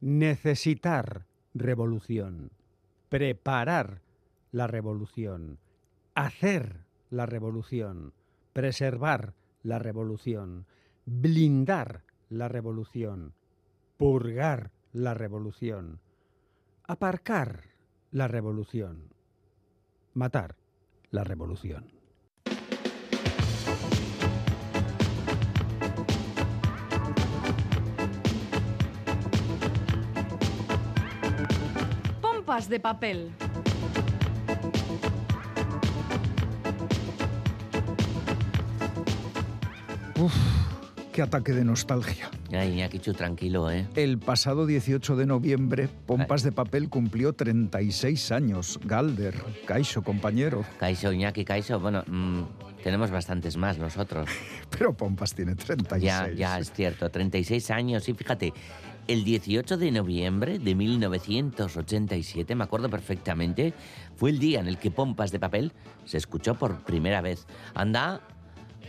Necesitar revolución. Preparar la revolución. Hacer la revolución. Preservar la revolución. Blindar la revolución. Purgar la revolución. Aparcar la revolución. Matar la revolución. Pompas de papel. Uf, qué ataque de nostalgia. Ay, Iñakichu, tranquilo, ¿eh? El pasado 18 de noviembre, Pompas de Papel cumplió 36 años. Galder, Caixo, compañero. Caixo, Iñaki, Caixo, bueno, mm, tenemos bastantes más nosotros. Pero Pompas tiene 36. Ya, ya, es cierto, 36 años. Y fíjate, el 18 de noviembre de 1987, me acuerdo perfectamente, fue el día en el que Pompas de Papel se escuchó por primera vez. Anda,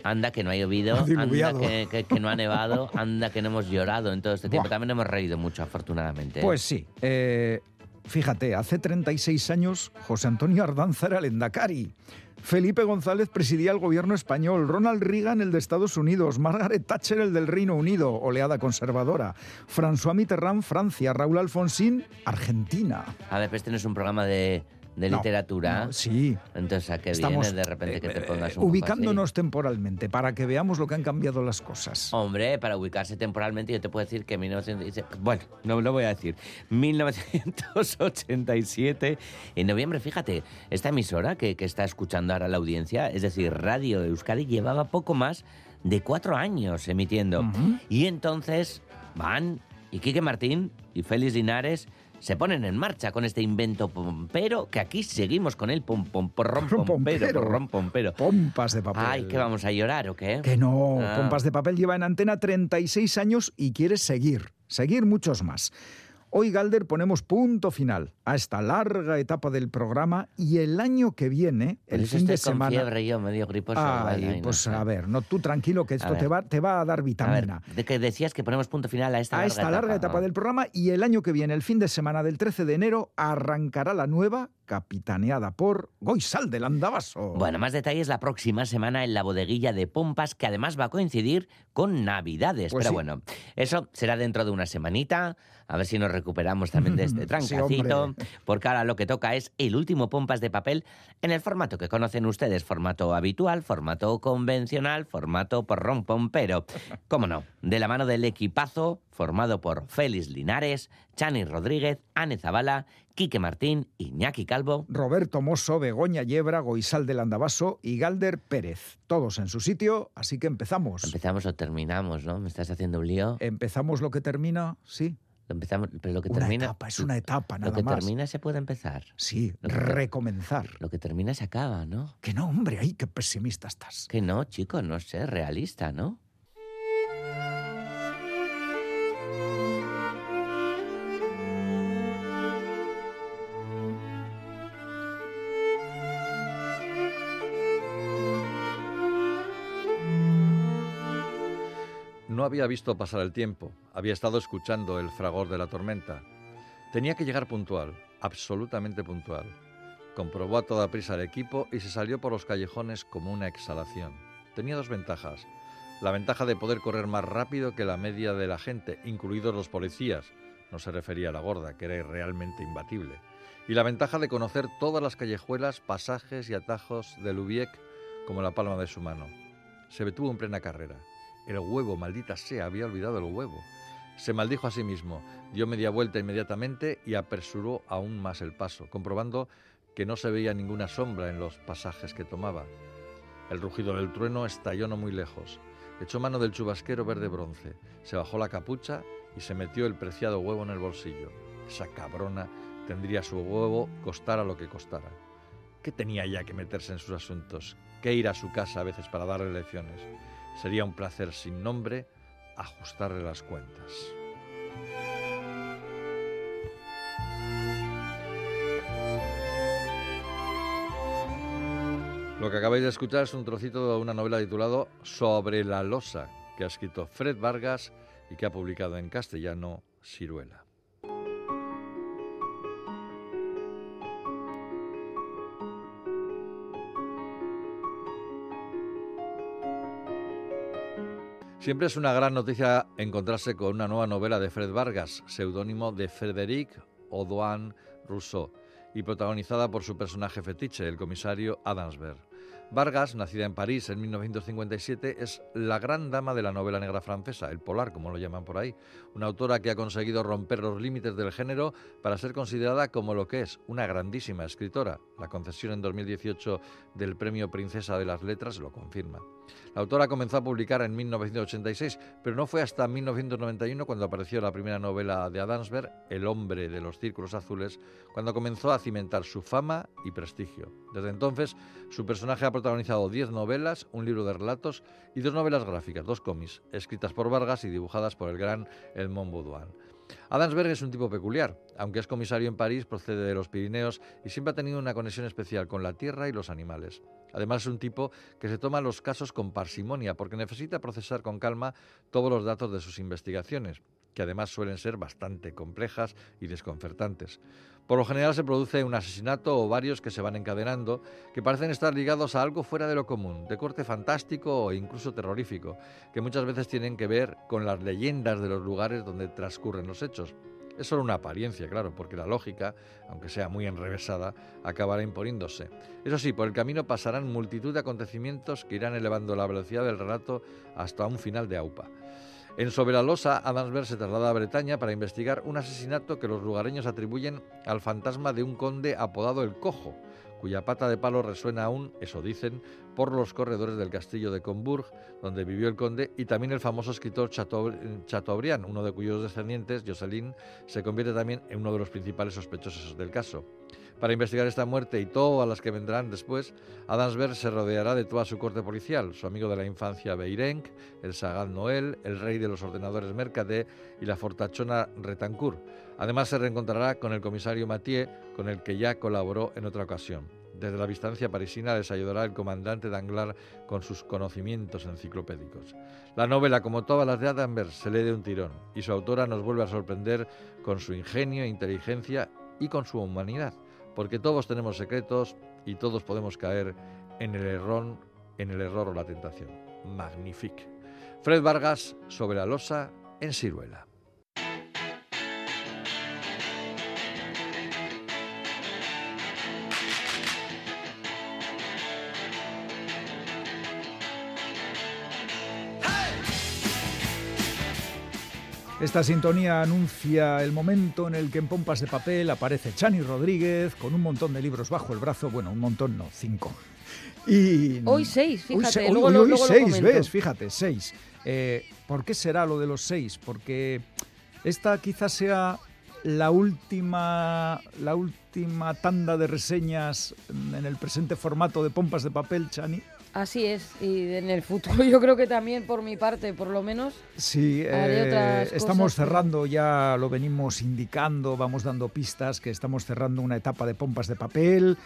anda que no ha llovido, anda que, que- que no ha nevado, anda que no hemos llorado en todo este tiempo. Buah. También hemos reído mucho, afortunadamente. ¿eh? Pues sí. eh, fíjate, hace 36 años José Antonio Ardanza era el Endacari. Felipe González presidía el gobierno español, Ronald Reagan el de Estados Unidos, Margaret Thatcher el del Reino Unido, oleada conservadora, François Mitterrand Francia, Raúl Alfonsín Argentina. A ver, este no es un programa de, de No, literatura. no, sí. Entonces, ¿a qué Estamos viene de repente que te eh, pongas eh, un ubicándonos temporalmente para que veamos lo que han cambiado las cosas. Hombre, para ubicarse temporalmente, yo te puedo decir que 1900, bueno, no lo voy a decir. 1987, en noviembre, fíjate, esta emisora que, que está escuchando ahora la audiencia, es decir, Radio Euskadi, llevaba poco más de cuatro años emitiendo. Y entonces van y Quique Martín y Félix Linares se ponen en marcha con este invento pompero, que aquí seguimos con el pom pom porrón pompero, Pompero. porrón pompero. Pompas de papel. Ay, que vamos a llorar o qué? Que no, Ah. Pompas de Papel lleva en antena 36 años y quiere seguir, seguir muchos más. Hoy, Galder, ponemos punto final a esta larga etapa del programa y el año que viene, el eso fin de estoy con semana... fiebre yo, medio griposo. Ay, no pues sé. a ver, no, tú tranquilo que esto te va, te va a dar A ver, vitamina. de que decías que ponemos punto final a esta a larga esta larga etapa ¿no? del programa y el año que viene, el fin de semana del 13 de enero, arrancará la nueva, capitaneada por Goisal del Andabaso. Bueno, más detalles la próxima semana en la bodeguilla de Pompas, que además va a coincidir con Navidades. Pues Pero sí. bueno, eso será dentro de una semanita, a ver si nos recuperamos también de este trancacito, porque ahora lo que toca es el último Pompas de papel en el formato que conocen ustedes, formato habitual, formato convencional, formato porrón pompero. ¿Cómo no? De la mano del equipazo formado por Félix Linares, Chani Rodríguez, Ane Zabala, Quique Martín, Iñaki Calvo, Roberto Mosso, Begoña Yebra, Goisal del Andabaso y Galder Pérez. Todos en su sitio, así que empezamos. Empezamos o terminamos, ¿no? ¿Me estás haciendo un lío? Empezamos lo que termina, sí. Empezamos, pero lo que Una termina. etapa, es una etapa, Lo nada que más. termina se puede empezar. Sí, Lo que- recomenzar. Lo que termina se acaba, ¿no? Que no, hombre, ay, qué pesimista estás. Que no, chico, no sé, realista, ¿no? Había visto pasar el tiempo, había estado escuchando el fragor de la tormenta. Tenía que llegar puntual, absolutamente puntual. Comprobó a toda prisa el equipo y se salió por los callejones como una exhalación. Tenía dos ventajas. La ventaja de poder correr más rápido que la media de la gente, incluidos los policías. No se refería a la gorda, que era realmente imbatible. Y la ventaja de conocer todas las callejuelas, pasajes y atajos de Lubiec como la palma de su mano. Se detuvo en plena carrera. El huevo, maldita sea, había olvidado el huevo. Se maldijo a sí mismo, dio media vuelta inmediatamente y apresuró aún más el paso, comprobando que no se veía ninguna sombra en los pasajes que tomaba. El rugido del trueno estalló no muy lejos. Echó mano del chubasquero verde bronce, se bajó la capucha y se metió el preciado huevo en el bolsillo. Esa cabrona tendría su huevo costara lo que costara. ¿Qué tenía ya que meterse en sus asuntos? ¿Qué ir a su casa a veces para darle lecciones? Sería un placer sin nombre ajustarle las cuentas. Lo que acabáis de escuchar es un trocito de una novela titulado Sobre la losa, que ha escrito Fred Vargas y que ha publicado en castellano Ciruela. Siempre es una gran noticia encontrarse con una nueva novela de Fred Vargas, seudónimo de Frédéric Audouin Rousseau, y protagonizada por su personaje fetiche, el comisario Adamsberg. Vargas, nacida en París en 1957, es la gran dama de la novela negra francesa, el polar, como lo llaman por ahí, una autora que ha conseguido romper los límites del género para ser considerada como lo que es, una grandísima escritora. La concesión en 2018 del Premio Princesa de las Letras lo confirma. La autora comenzó a publicar en 1986, pero no fue hasta 1991 cuando apareció la primera novela de Adamsberg, El hombre de los círculos azules, cuando comenzó a cimentar su fama y prestigio. Desde entonces, su personaje ha protagonizado 10 novelas, un libro de relatos y dos novelas gráficas, dos cómics, escritas por Vargas y dibujadas por el gran Edmond Baudouin. Adamsberg es un tipo peculiar. Aunque es comisario en París, procede de los Pirineos y siempre ha tenido una conexión especial con la tierra y los animales. Además es un tipo que se toma los casos con parsimonia porque necesita procesar con calma todos los datos de sus investigaciones que además suelen ser bastante complejas y desconcertantes. Por lo general se produce un asesinato o varios que se van encadenando, que parecen estar ligados a algo fuera de lo común, de corte fantástico o incluso terrorífico, que muchas veces tienen que ver con las leyendas de los lugares donde transcurren los hechos. Es solo una apariencia, claro, porque la lógica, aunque sea muy enrevesada, acabará imponiéndose. Eso sí, por el camino pasarán multitud de acontecimientos que irán elevando la velocidad del relato hasta un final de aupa. En Sobre la Losa, Adamsberg se traslada a Bretaña para investigar un asesinato que los lugareños atribuyen al fantasma de un conde apodado el Cojo, cuya pata de palo resuena aún, eso dicen, por los corredores del castillo de Combourg, donde vivió el conde, y también el famoso escritor Chateaubriand, uno de cuyos descendientes, Jocelyn, se convierte también en uno de los principales sospechosos del caso. Para investigar esta muerte y todas las que vendrán después, Adamsberg se rodeará de toda su corte policial, su amigo de la infancia Beirenc, el Sagat Noel, el rey de los ordenadores Mercader y la fortachona Retancourt. Además se reencontrará con el comisario Mathieu, con el que ya colaboró en otra ocasión. Desde la distancia parisina les ayudará el comandante Danglars con sus conocimientos enciclopédicos. La novela, como todas las de Adamsberg, se lee de un tirón y su autora nos vuelve a sorprender con su ingenio, inteligencia y con su humanidad porque todos tenemos secretos y todos podemos caer en el error, en el error o la tentación. Magnifique. Fred Vargas sobre la losa en Ciruela. Esta sintonía anuncia el momento en el que en Pompas de Papel aparece Chani Rodríguez con un montón de libros bajo el brazo. Bueno, un montón no, cinco. Y, hoy seis, fíjate. Hoy, seis, ¿ves? Fíjate, seis. Eh, ¿Por qué será lo de los seis? Porque esta quizás sea la última, la última tanda de reseñas en el presente formato de Pompas de Papel, Chani. Así es, y en el futuro yo creo que también por mi parte, por lo menos. Sí, eh, estamos cerrando, ya lo venimos indicando, vamos dando pistas, que estamos cerrando una etapa de pompas de papel,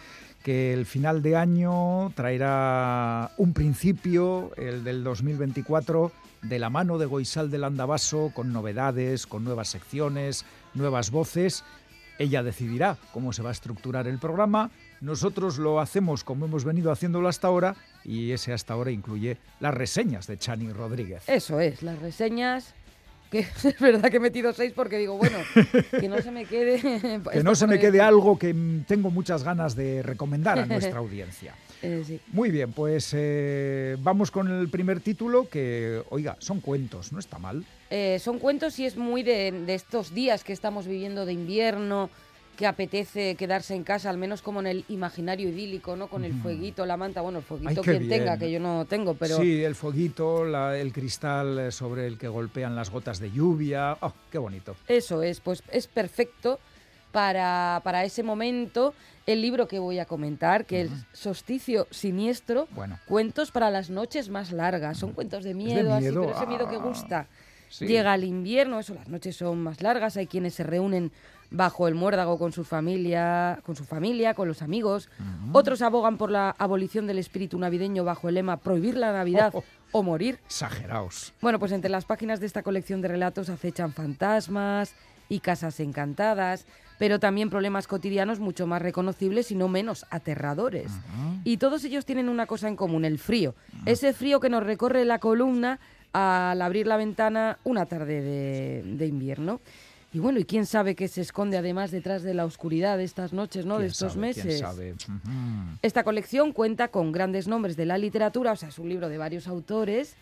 que el final de año traerá un principio, el del 2024, de la mano de Goisal del Andabaso, con novedades, con nuevas secciones, nuevas voces. Ella decidirá cómo se va a estructurar el programa nosotros lo hacemos como hemos venido haciéndolo hasta ahora y ese hasta ahora incluye las reseñas de Chani Rodríguez. Eso es, las reseñas que es verdad que he metido seis porque digo, bueno, que no se me quede... que no se me quede algo que tengo muchas ganas de recomendar a nuestra audiencia. Eh, Muy bien, pues eh, vamos con el primer título que, oiga, son cuentos, no está mal. Eh, son cuentos y es muy de, de estos días que estamos viviendo de invierno, que apetece quedarse en casa, al menos como en el imaginario idílico, ¿no? Con el fueguito, la manta, bueno, el fueguito quien tenga, que yo no tengo, pero... Sí, el fueguito, el cristal eh, sobre el que golpean las gotas de lluvia, ¡oh, qué bonito! Eso es, pues es perfecto para, para ese momento el libro que voy a comentar, que es Sosticio Siniestro, bueno. cuentos para las noches más largas. Son cuentos de miedo, así, pero ese miedo que ah, gusta. Llega el invierno, eso, las noches son más largas, hay quienes se reúnen bajo el muérdago con su familia, con su familia, con los amigos. Otros abogan por la abolición del espíritu navideño bajo el lema prohibir la Navidad o morir. Exageraos. Bueno, pues entre las páginas de esta colección de relatos acechan fantasmas y casas encantadas, pero también problemas cotidianos mucho más reconocibles y no menos aterradores. Y todos ellos tienen una cosa en común, el frío. Ese frío que nos recorre la columna al abrir la ventana una tarde de, invierno. Y bueno, ¿y quién sabe qué se esconde además detrás de la oscuridad de estas noches, ¿no? De estos meses. Esta colección cuenta con grandes nombres de la literatura, o sea, es un libro de varios autores,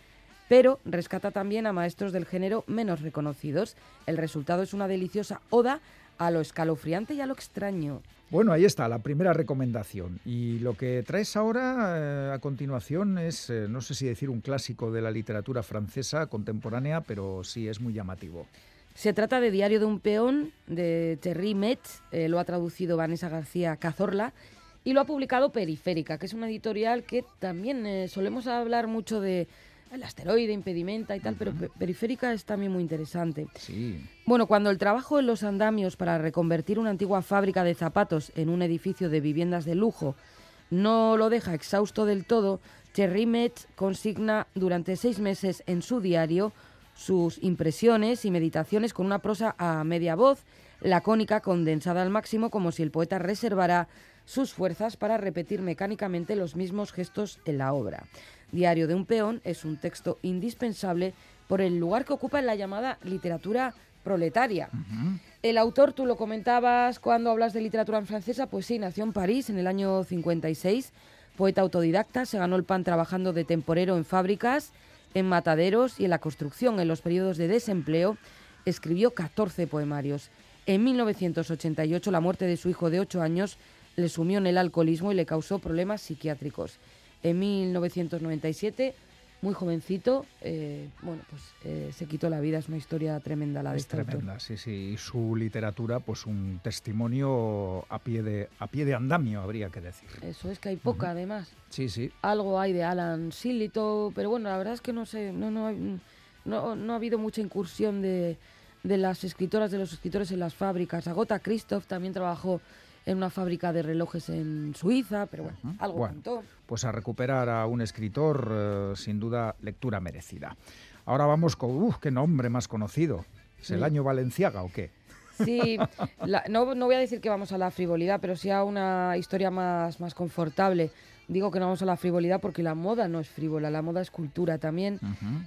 pero rescata también a maestros del género menos reconocidos. El resultado es una deliciosa oda a lo escalofriante y a lo extraño. Bueno, ahí está, la primera recomendación. Y lo que traes ahora eh, a continuación es, eh, no sé si decir un clásico de la literatura francesa contemporánea, pero sí es muy llamativo. Se trata de Diario de un peón de Terry Metz, eh, lo ha traducido Vanessa García Cazorla y lo ha publicado Periférica, que es una editorial que también solemos hablar mucho de el asteroide, impedimenta y tal, pero periférica es también muy interesante. Sí. Bueno, cuando el trabajo en los andamios para reconvertir una antigua fábrica de zapatos en un edificio de viviendas de lujo no lo deja exhausto del todo, Cherry Metz consigna durante seis meses en su diario sus impresiones y meditaciones con una prosa a media voz, lacónica, condensada al máximo, como si el poeta reservara sus fuerzas para repetir mecánicamente los mismos gestos en la obra. Diario de un peón es un texto indispensable por el lugar que ocupa en la llamada literatura proletaria. El autor, tú lo comentabas cuando hablas de literatura en francesa, pues sí, nació en París en el año 56, poeta autodidacta, se ganó el pan trabajando de temporero en fábricas, en mataderos y en la construcción. En los periodos de desempleo escribió 14 poemarios. En 1988 la muerte de su hijo de 8 años le sumió en el alcoholismo y le causó problemas psiquiátricos en 1997, muy jovencito, eh, bueno, pues eh, se quitó la vida. Es una historia tremenda la de Es este tremenda, sí, sí. Y su literatura, pues un testimonio a pie de a pie de andamio, habría que decir. Eso es que hay poca, además. Sí, sí. Algo hay de Alan Sillito, pero bueno, la verdad es que no sé, no, no, no, ha habido mucha incursión de, de las escritoras, de los escritores en las fábricas. Agota Christoph también trabajó en una fábrica de relojes en Suiza, pero bueno, algo bueno, Pues a recuperar a un escritor, eh, sin duda, lectura merecida. Ahora vamos con, uff, qué nombre más conocido. ¿Es el año Valenciaga o qué? Sí, no, no, voy a decir que vamos a la frivolidad, pero sí a una historia más, más confortable. Digo que no vamos a la frivolidad porque la moda no es frívola, la moda es cultura también.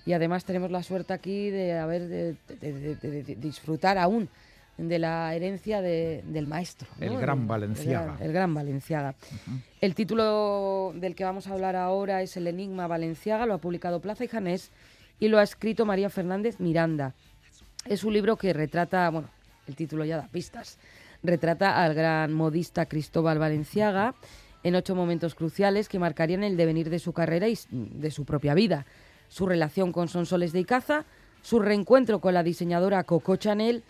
Y además tenemos la suerte aquí de haber de disfrutar aún de la herencia del maestro. El gran Valenciaga. El, gran Valenciaga. El título del que vamos a hablar ahora es El Enigma Valenciaga, lo ha publicado Plaza y Janés y lo ha escrito María Fernández Miranda. Es un libro que retrata, bueno, el título ya da pistas, retrata al gran modista Cristóbal Valenciaga en ocho momentos cruciales que marcarían el devenir de su carrera y de su propia vida. Su relación con Sonsoles de Icaza, su reencuentro con la diseñadora Coco Chanel,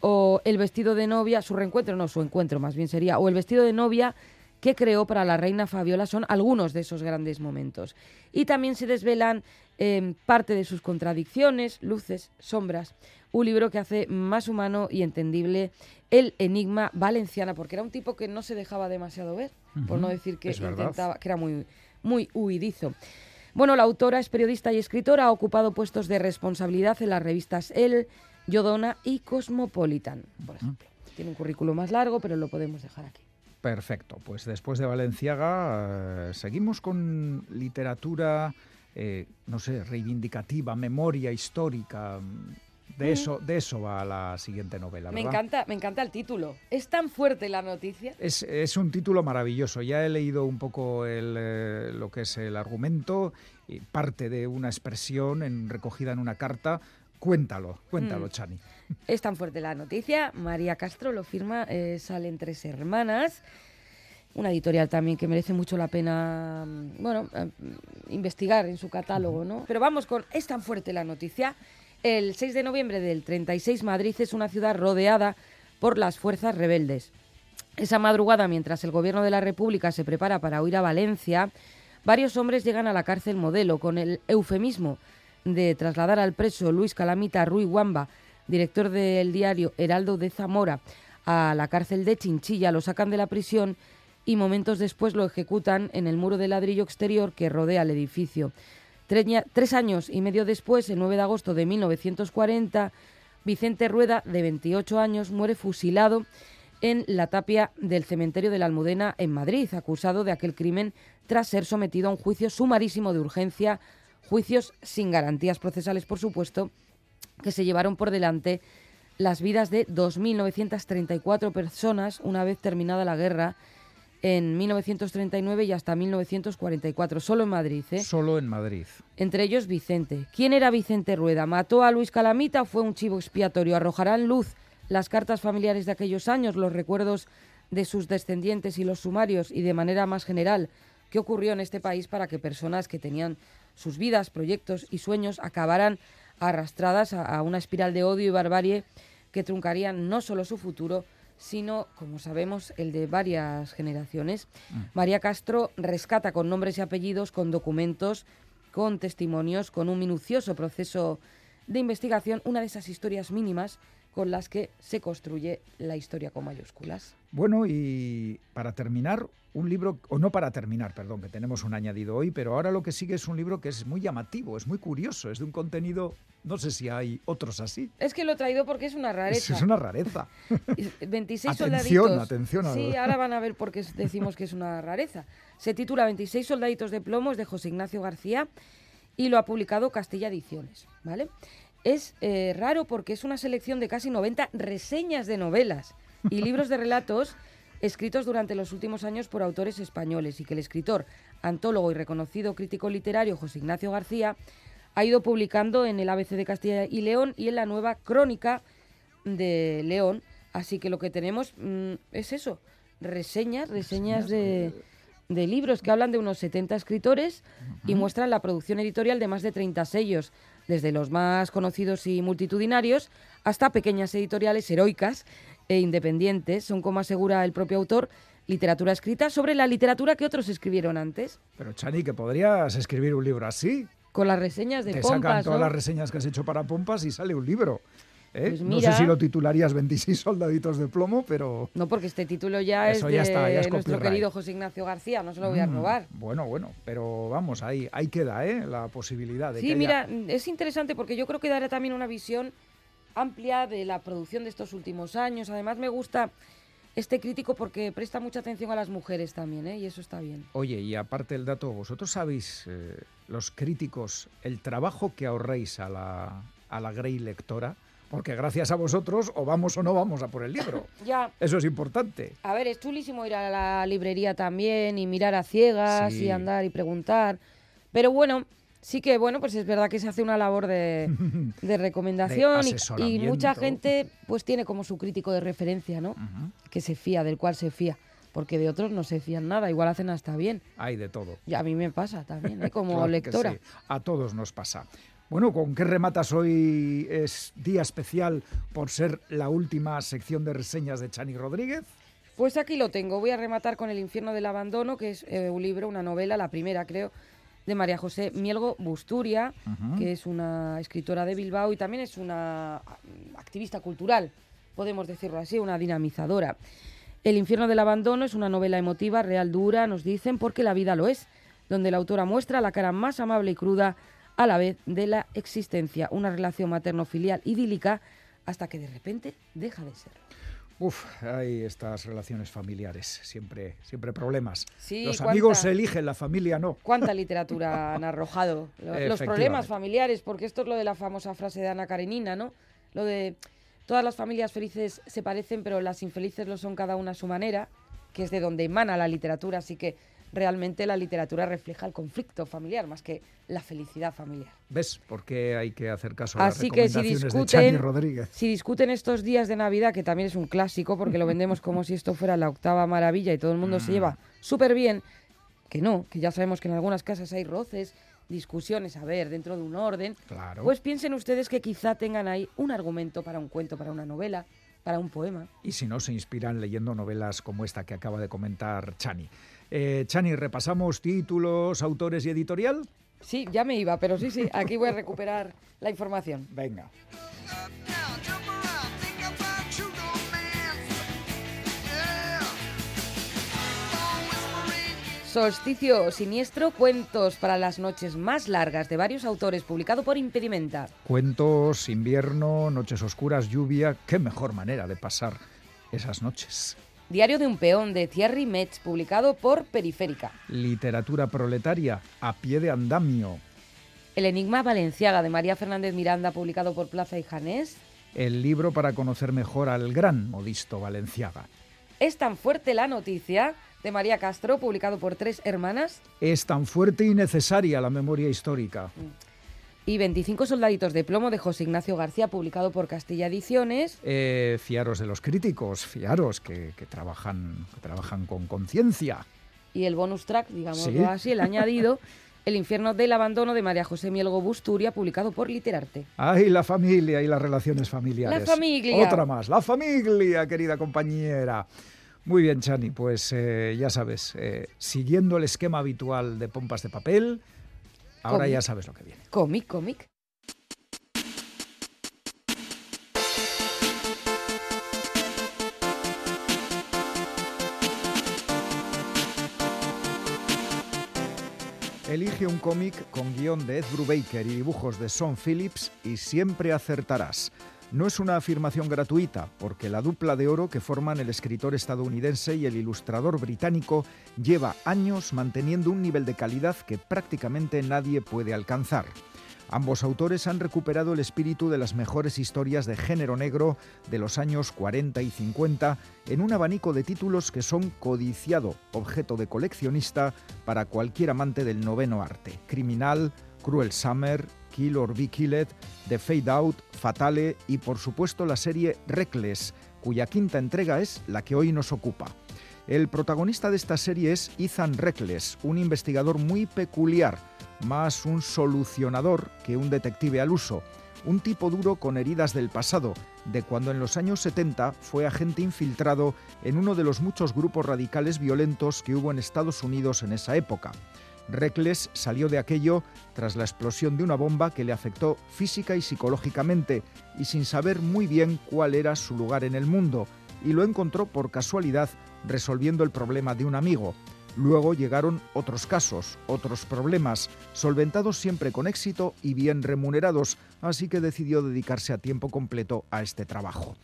o el vestido de novia, su reencuentro, no, su encuentro más bien sería, o el vestido de novia que creó para la reina Fabiola son algunos de esos grandes momentos. Y también se desvelan em, parte de sus contradicciones, luces, sombras. Un libro que hace más humano y entendible el enigma valenciana, porque era un tipo que no se dejaba demasiado ver, por no decir que intentaba, que era muy, muy huidizo. Bueno, la autora es periodista y escritora, ha ocupado puestos de responsabilidad en las revistas El, Yodona y Cosmopolitan, por ejemplo. Tiene un currículo más largo, pero lo podemos dejar aquí. Perfecto, pues después de Valenciaga eh, seguimos con literatura, eh, no sé, reivindicativa, memoria histórica. De eso, de eso va la siguiente novela. Me encanta, me encanta el título. Es tan fuerte la noticia. Es, un título maravilloso. Ya he leído un poco eh, lo que es el argumento parte de una expresión en, recogida en una carta Cuéntalo, cuéntalo, mm. Chani. Es tan fuerte la noticia. María Castro lo firma, eh, salen tres hermanas. Una editorial también que merece mucho la pena, mm, bueno, eh, investigar en su catálogo, ¿no? Pero vamos con, es tan fuerte la noticia. El 6 de noviembre del 36, Madrid es una ciudad rodeada por las fuerzas rebeldes. Esa madrugada, mientras el gobierno de la República se prepara para huir a Valencia, varios hombres llegan a la cárcel modelo con el eufemismo de trasladar al preso Luis Calamita Ruy Wamba, director del diario Heraldo de Zamora, a la cárcel de Chinchilla, lo sacan de la prisión y momentos después lo ejecutan en el muro de ladrillo exterior que rodea el edificio. Tres años y medio después, el 9 de agosto de 1940, Vicente Rueda, de 28 años, muere fusilado en la tapia del cementerio de la Almudena en Madrid, acusado de aquel crimen tras ser sometido a un juicio sumarísimo de urgencia, juicios sin garantías procesales, por supuesto, que se llevaron por delante las vidas de 2.934 personas una vez terminada la guerra en 1939 y hasta 1944, solo en Madrid. ¿eh? Solo en Madrid. Entre ellos Vicente. ¿Quién era Vicente Rueda? ¿Mató a Luis Calamita o fue un chivo expiatorio? ¿Arrojarán luz las cartas familiares de aquellos años, los recuerdos de sus descendientes y los sumarios y de manera más general qué ocurrió en este país para que personas que tenían sus vidas, proyectos y sueños acabaran arrastradas a, una espiral de odio y barbarie que truncarían no solo su futuro, sino, como sabemos, el de varias generaciones. Mm. María Castro rescata con nombres y apellidos, con documentos, con testimonios, con un minucioso proceso de investigación, una de esas historias mínimas con las que se construye la historia con mayúsculas. Bueno, y para terminar, un libro, o no para terminar, perdón, que tenemos un añadido hoy, pero ahora lo que sigue es un libro que es muy llamativo, es muy curioso, es de un contenido, no sé si hay otros así. Es que lo he traído porque es una rareza. Es, una rareza. 26 atención, soldaditos. Atención, Sí, ahora van a ver por qué decimos que es una rareza. Se titula 26 soldaditos de plomo, es de José Ignacio García y lo ha publicado Castilla Ediciones, ¿vale? Es eh, raro porque es una selección de casi 90 reseñas de novelas y libros de relatos escritos durante los últimos años por autores españoles y que el escritor, antólogo y reconocido crítico literario José Ignacio García ha ido publicando en el ABC de Castilla y León y en la nueva Crónica de León. Así que lo que tenemos mm, es eso, reseñas, reseñas de, de, libros que hablan de unos 70 escritores y muestran la producción editorial de más de 30 sellos desde los más conocidos y multitudinarios hasta pequeñas editoriales heroicas e independientes. Son, como asegura el propio autor, literatura escrita sobre la literatura que otros escribieron antes. Pero Chani, que podrías escribir un libro así. Con las reseñas de Te Pompas. sacan todas ¿no? las reseñas que has hecho para Pompas y sale un libro. ¿Eh? Pues no sé si lo titularías 26 soldaditos de plomo, pero... No, porque este título ya es de nuestro querido José Ignacio García, no se lo voy a mm, robar. bueno, bueno, pero vamos, ahí, ahí queda ¿eh? la posibilidad de sí, mira, es interesante porque yo creo que dará también una visión amplia de la producción de estos últimos años. Además me gusta este crítico porque presta mucha atención a las mujeres también, ¿eh? y eso está bien. Oye, y aparte el dato, vosotros sabéis, eh, los críticos, el trabajo que ahorréis a la, a la Grey lectora porque gracias a vosotros o vamos o no vamos a por el libro. ya. Eso es importante. A ver, es chulísimo ir a la librería también y mirar a ciegas y andar y preguntar. Pero bueno, sí que bueno, pues es verdad que se hace una labor de, recomendación y, mucha gente pues tiene como su crítico de referencia, ¿no? Que se fía, del cual se fía. Porque de otros no se fían nada, igual hacen hasta bien. Hay de todo. Y a mí me pasa también, ¿eh? como lectora. A todos nos pasa. Bueno, ¿con qué rematas hoy? Es día especial por ser la última sección de reseñas de Chani Rodríguez. Pues aquí lo tengo. Voy a rematar con El infierno del abandono, que es eh, un libro, una novela, la primera creo, de María José Mielgo Busturia, que es una escritora de Bilbao y también es una activista cultural, podemos decirlo así, una dinamizadora. El infierno del abandono es una novela emotiva, real, dura, nos dicen, porque la vida lo es, donde la autora muestra la cara más amable y cruda a la vez de la existencia, una relación materno-filial idílica hasta que de repente deja de ser. Uf, hay estas relaciones familiares, siempre, siempre problemas. los amigos se eligen, la familia no. ¿Cuánta literatura han arrojado? Los problemas familiares, porque esto es lo de la famosa frase de Ana Karenina, ¿no? Lo de todas las familias felices se parecen, pero las infelices lo son cada una a su manera, que es de donde emana la literatura, así que realmente la literatura refleja el conflicto familiar más que la felicidad familiar. ¿Ves por qué hay que hacer caso a las Así que si discuten, Rodríguez? Si discuten estos días de Navidad, que también es un clásico porque lo vendemos como si esto fuera la octava maravilla y todo el mundo se mm. lleva súper bien, que no, que ya sabemos que en algunas casas hay roces, discusiones, a ver, dentro de un orden, claro. pues piensen ustedes que quizá tengan ahí un argumento para un cuento, para una novela, para un poema. Y si no, se inspiran leyendo novelas como esta que acaba de comentar Chani. Eh, Chani, ¿repasamos títulos, autores y editorial? Sí, ya me iba, pero sí, sí, aquí voy a recuperar la información. Venga. Solsticio Siniestro, cuentos para las noches más largas de varios autores, publicado por Impedimenta. Cuentos, invierno, noches oscuras, lluvia, qué mejor manera de pasar esas noches. Diario de un peón de Thierry Metz, publicado por Periférica. Literatura proletaria, a pie de andamio. El enigma valenciaga de María Fernández Miranda, publicado por Plaza y Janés. El libro para conocer mejor al gran modisto Valenciaga. Es tan fuerte la noticia de María Castro, publicado por Tres Hermanas. Es tan fuerte y necesaria la memoria histórica. Y 25 soldaditos de plomo de José Ignacio García, publicado por Castilla Ediciones. Eh, fiaros de los críticos, fiaros que, trabajan, que trabajan con conciencia. Y el bonus track, digamos así, el añadido. El infierno del abandono de María José Mielgo Busturia, publicado por Literarte. ¡Ay, la familia y las relaciones familiares! ¡La familia! Otra más, la familia, querida compañera. Muy bien, Chani, pues eh, ya sabes, eh, siguiendo el esquema habitual de pompas de papel, ahora ya sabes lo que viene. Cómic, cómic. Elige un cómic con guion de Ed Brubaker y dibujos de Son Phillips y siempre acertarás. No es una afirmación gratuita, porque la dupla de oro que forman el escritor estadounidense y el ilustrador británico lleva años manteniendo un nivel de calidad que prácticamente nadie puede alcanzar. Ambos autores han recuperado el espíritu de las mejores historias de género negro de los años 40 y 50 en un abanico de títulos que son codiciado objeto de coleccionista para cualquier amante del noveno arte. Criminal, Cruel Summer, Kill or Be Killed, The Fade Out, Fatale y por supuesto la serie Reckless, cuya quinta entrega es la que hoy nos ocupa. El protagonista de esta serie es Ethan Reckless, un investigador muy peculiar, más un solucionador que un detective al uso, un tipo duro con heridas del pasado, de cuando en los años 70 fue agente infiltrado en uno de los muchos grupos radicales violentos que hubo en Estados Unidos en esa época. Reckless salió de aquello tras la explosión de una bomba que le afectó física y psicológicamente y sin saber muy bien cuál era su lugar en el mundo, y lo encontró por casualidad resolviendo el problema de un amigo. Luego llegaron otros casos, otros problemas, solventados siempre con éxito y bien remunerados, así que decidió dedicarse a tiempo completo a este trabajo.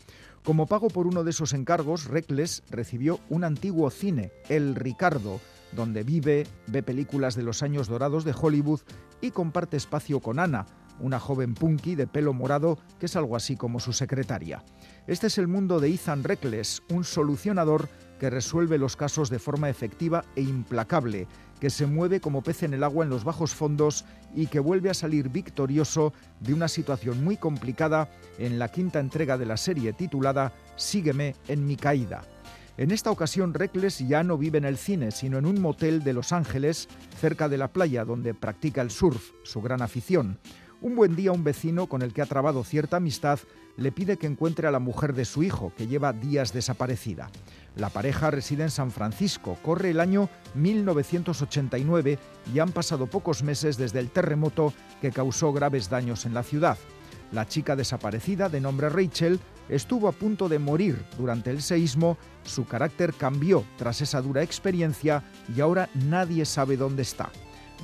Como pago por uno de esos encargos, Reckless recibió un antiguo cine, El Ricardo, donde vive, ve películas de los años dorados de Hollywood y comparte espacio con Ana, una joven punky de pelo morado que es algo así como su secretaria. Este es el mundo de Ethan Reckless, un solucionador que resuelve los casos de forma efectiva e implacable, que se mueve como pez en el agua en los bajos fondos y que vuelve a salir victorioso de una situación muy complicada en la quinta entrega de la serie titulada Sígueme en mi caída. En esta ocasión, Reckless ya no vive en el cine, sino en un motel de Los Ángeles, cerca de la playa, donde practica el surf, su gran afición. Un buen día un vecino con el que ha trabado cierta amistad le pide que encuentre a la mujer de su hijo, que lleva días desaparecida. La pareja reside en San Francisco, corre el año 1989 y han pasado pocos meses desde el terremoto que causó graves daños en la ciudad. La chica desaparecida, de nombre Rachel, estuvo a punto de morir durante el seísmo, su carácter cambió tras esa dura experiencia y ahora nadie sabe dónde está.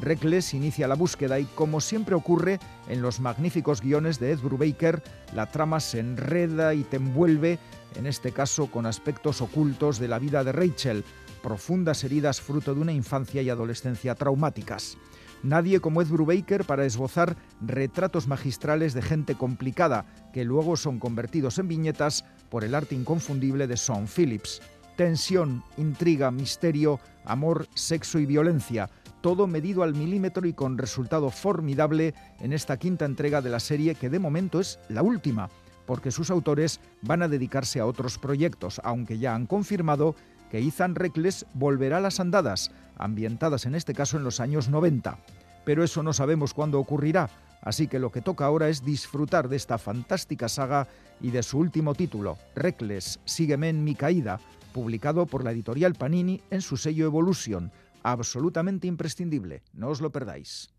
Reckless inicia la búsqueda y, como siempre ocurre en los magníficos guiones de Ed Brubaker, la trama se enreda y te envuelve, en este caso con aspectos ocultos de la vida de Rachel, profundas heridas fruto de una infancia y adolescencia traumáticas. Nadie como Ed Brubaker para esbozar retratos magistrales de gente complicada, que luego son convertidos en viñetas por el arte inconfundible de Sean Phillips. Tensión, intriga, misterio, amor, sexo y violencia, todo medido al milímetro y con resultado formidable en esta quinta entrega de la serie que de momento es la última, porque sus autores van a dedicarse a otros proyectos, aunque ya han confirmado que Ethan Reckless volverá a las andadas, ambientadas en este caso en los años 90. Pero eso no sabemos cuándo ocurrirá, así que lo que toca ahora es disfrutar de esta fantástica saga y de su último título, Reckless, Sígueme en mi caída, publicado por la editorial Panini en su sello Evolution, absolutamente imprescindible, no os lo perdáis.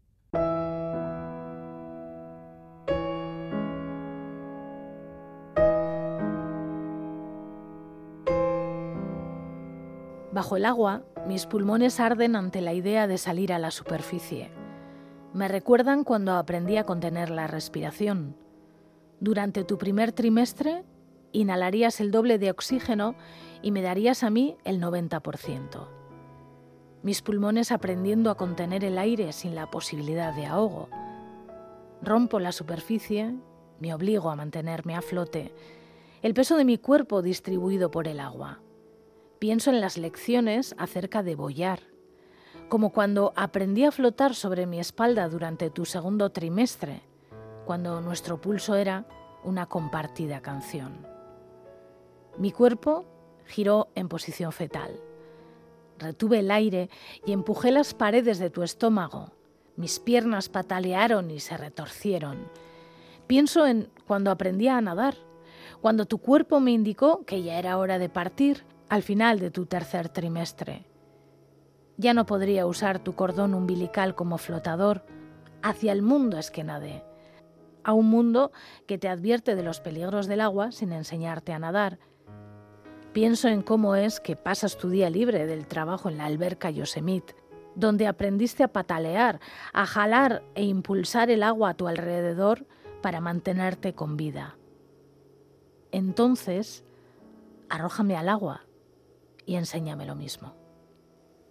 Bajo el agua, Mis pulmones arden ante la idea de salir a la superficie. Me recuerdan cuando aprendí a contener la respiración. Durante tu primer trimestre, inhalarías el doble de oxígeno y me darías a mí el 90%. Mis pulmones aprendiendo a contener el aire sin la posibilidad de ahogo. Rompo la superficie, me obligo a mantenerme a flote, el peso de mi cuerpo distribuido por el agua. Pienso en las lecciones acerca de bollar, como cuando aprendí a flotar sobre mi espalda durante tu segundo trimestre, cuando nuestro pulso era una compartida canción. Mi cuerpo giró en posición fetal. Retuve el aire y empujé las paredes de tu estómago. Mis piernas patalearon y se retorcieron. Pienso en cuando aprendí a nadar, cuando tu cuerpo me indicó que ya era hora de partir al final de tu tercer trimestre. Ya no podría usar tu cordón umbilical como flotador. Hacia el mundo es que nadé. A un mundo que te advierte de los peligros del agua sin enseñarte a nadar Pienso en cómo es que pasas tu día libre del trabajo en la alberca Yosemite, donde aprendiste a patalear, a jalar e impulsar el agua a tu alrededor para mantenerte con vida. Entonces, arrójame al agua y enséñame lo mismo.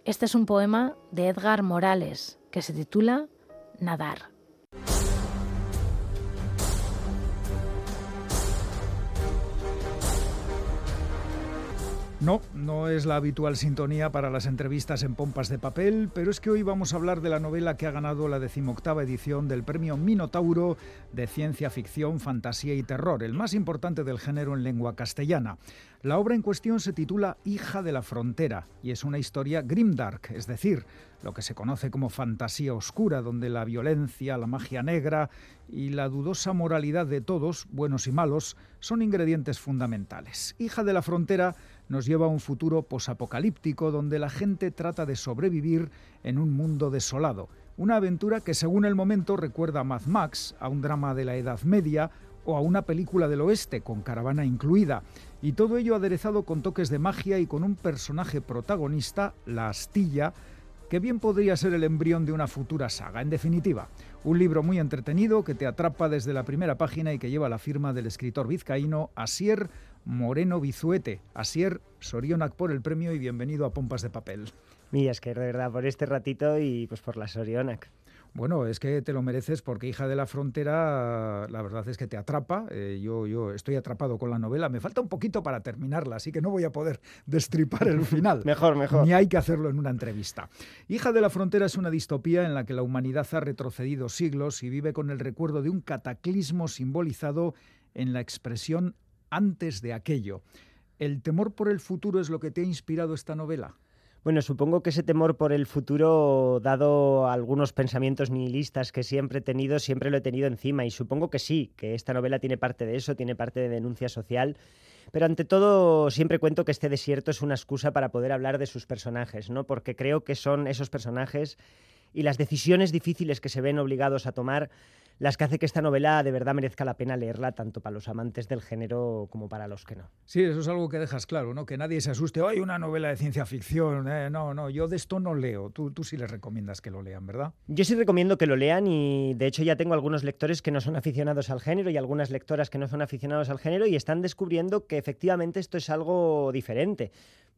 Este es un poema de Edgar Morales que se titula Nadar. No, no es la habitual sintonía para las entrevistas en pompas de papel, pero es que hoy vamos a hablar de la novela que ha ganado la decimoctava edición del premio Minotauro de ciencia ficción, fantasía y terror, el más importante del género en lengua castellana. La obra en cuestión se titula Hija de la Frontera y es una historia grimdark, es decir, lo que se conoce como fantasía oscura, donde la violencia, la magia negra y la dudosa moralidad de todos, buenos y malos, son ingredientes fundamentales. Hija de la Frontera nos lleva a un futuro posapocalíptico donde la gente trata de sobrevivir en un mundo desolado. Una aventura que según el momento recuerda a Mad Max, a un drama de la Edad Media o a una película del oeste con caravana incluida. Y todo ello aderezado con toques de magia y con un personaje protagonista, la astilla, que bien podría ser el embrión de una futura saga. En definitiva, un libro muy entretenido que te atrapa desde la primera página y que lleva la firma del escritor vizcaíno Asier Moreno Bizuete. Asier, Sorionac por el premio y bienvenido a Pompas de Papel. Mira, es que de verdad por este ratito y pues por la Sorionac. Bueno, es que te lo mereces porque Hija de la Frontera, la verdad es que te atrapa. Eh, yo, yo estoy atrapado con la novela. Me falta un poquito para terminarla, así que no voy a poder destripar el final. mejor, mejor. Ni hay que hacerlo en una entrevista. Hija de la Frontera es una distopía en la que la humanidad ha retrocedido siglos y vive con el recuerdo de un cataclismo simbolizado en la expresión antes de aquello. ¿El temor por el futuro es lo que te ha inspirado esta novela? Bueno, supongo que ese temor por el futuro, dado algunos pensamientos nihilistas que siempre he tenido, siempre lo he tenido encima. Y supongo que sí, que esta novela tiene parte de eso, tiene parte de denuncia social. Pero ante todo, siempre cuento que este desierto es una excusa para poder hablar de sus personajes, ¿no? Porque creo que son esos personajes y las decisiones difíciles que se ven obligados a tomar las que hace que esta novela de verdad merezca la pena leerla tanto para los amantes del género como para los que no. Sí, eso es algo que dejas claro, ¿no? Que nadie se asuste, hay una novela de ciencia ficción! Eh, no, no, yo de esto no leo. Tú, tú sí les recomiendas que lo lean, ¿verdad? Yo sí recomiendo que lo lean y de hecho ya tengo algunos lectores que no son aficionados al género y algunas lectoras que no son aficionados al género y están descubriendo que efectivamente esto es algo diferente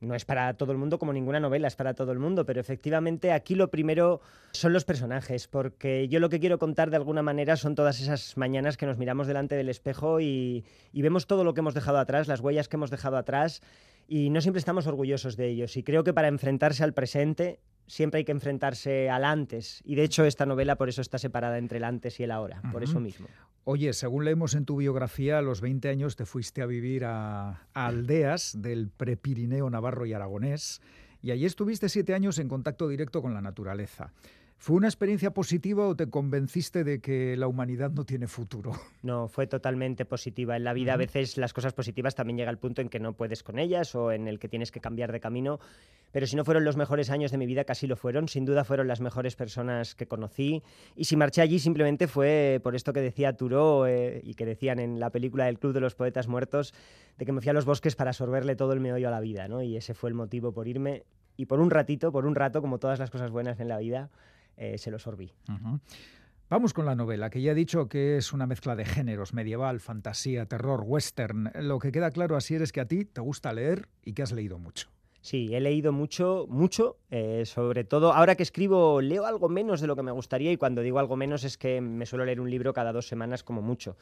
no es para todo el mundo como ninguna novela es para todo el mundo, pero efectivamente aquí lo primero son los personajes, porque yo lo que quiero contar de alguna manera son todas esas mañanas que nos miramos delante del espejo y, y vemos todo lo que hemos dejado atrás, las huellas que hemos dejado atrás y no siempre estamos orgullosos de ellos. Y creo que para enfrentarse al presente siempre hay que enfrentarse al antes. Y de hecho esta novela por eso está separada entre el antes y el ahora, por eso mismo. Oye, según leemos en tu biografía, a los 20 años te fuiste a vivir a, a aldeas del Prepirineo Navarro y Aragonés y allí estuviste siete años en contacto directo con la naturaleza. ¿Fue una experiencia positiva o te convenciste de que la humanidad no tiene futuro? No, fue totalmente positiva. En la vida a veces las cosas positivas también llega el punto en que no puedes con ellas o en el que tienes que cambiar de camino. Pero si no fueron los mejores años de mi vida, casi lo fueron. Sin duda fueron las mejores personas que conocí. Y si marché allí simplemente fue por esto que decía Turó eh, y que decían en la película del Club de los Poetas Muertos, de que me fui a los bosques para absorberle todo el meollo a la vida. ¿no? Y ese fue el motivo por irme y por un ratito, por un rato, como todas las cosas buenas en la vida, eh, se lo sorbí. Vamos con la novela, que ya he dicho que es una mezcla de géneros, medieval, fantasía, terror, western. Lo que queda claro así es que a ti te gusta leer y que has leído mucho. Sí, he leído mucho, mucho, eh, sobre todo ahora que escribo leo algo menos de lo que me gustaría y cuando digo algo menos es que me suelo leer un libro cada dos semanas como mucho.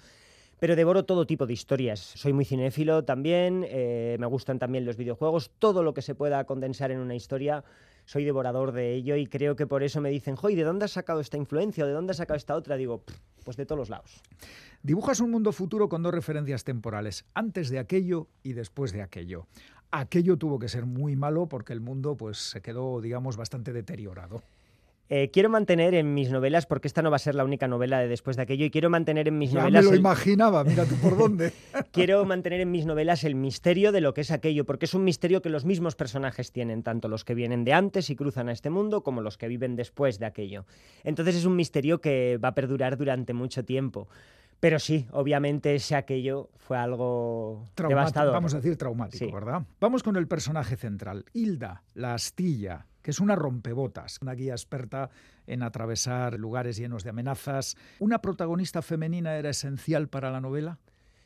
Pero devoro todo tipo de historias. Soy muy cinéfilo también, eh, me gustan también los videojuegos, todo lo que se pueda condensar en una historia soy devorador de ello y creo que por eso me dicen, joy, ¿de dónde has sacado esta influencia o de dónde has sacado esta otra? Digo, pues de todos los lados. Dibujas un mundo futuro con dos referencias temporales, antes de aquello y después de aquello aquello tuvo que ser muy malo porque el mundo pues se quedó, digamos, bastante deteriorado. Eh, quiero mantener en mis novelas, porque esta no va a ser la única novela de después de aquello, y quiero mantener en mis ya novelas. Me lo imaginaba, mira tú por dónde. quiero mantener en mis novelas el misterio de lo que es aquello, porque es un misterio que los mismos personajes tienen, tanto los que vienen de antes y cruzan a este mundo, como los que viven después de aquello. Entonces es un misterio que va a perdurar durante mucho tiempo. Pero sí, obviamente ese aquello fue algo devastador. Vamos a decir traumático, ¿verdad? Vamos con el personaje central, Hilda, la astilla, que es una rompebotas, una guía experta en atravesar lugares llenos de amenazas. ¿Una protagonista femenina era esencial para la novela?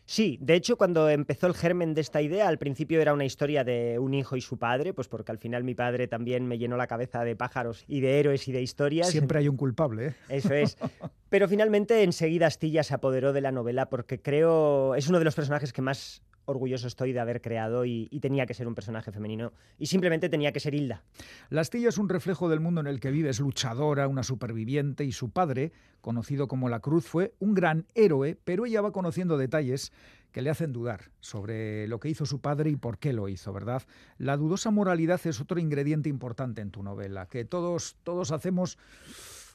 Sí, de hecho, cuando empezó el germen de esta idea, al principio era una historia de un hijo y su padre, pues porque al final mi padre también me llenó la cabeza de pájaros y de héroes y de historias. Siempre hay un culpable, ¿eh? Eso es. Pero finalmente enseguida Astilla se apoderó de la novela porque creo es uno de los personajes que más orgulloso estoy de haber creado y, tenía que ser un personaje femenino. Y simplemente tenía que ser Hilda. La astilla es un reflejo del mundo en el que vive, es luchadora, una superviviente y su padre, conocido como la Cruz, fue un gran héroe, pero ella va conociendo detalles que le hacen dudar sobre lo que hizo su padre y por qué lo hizo, ¿verdad? La dudosa moralidad es otro ingrediente importante en tu novela, que todos, todos hacemos,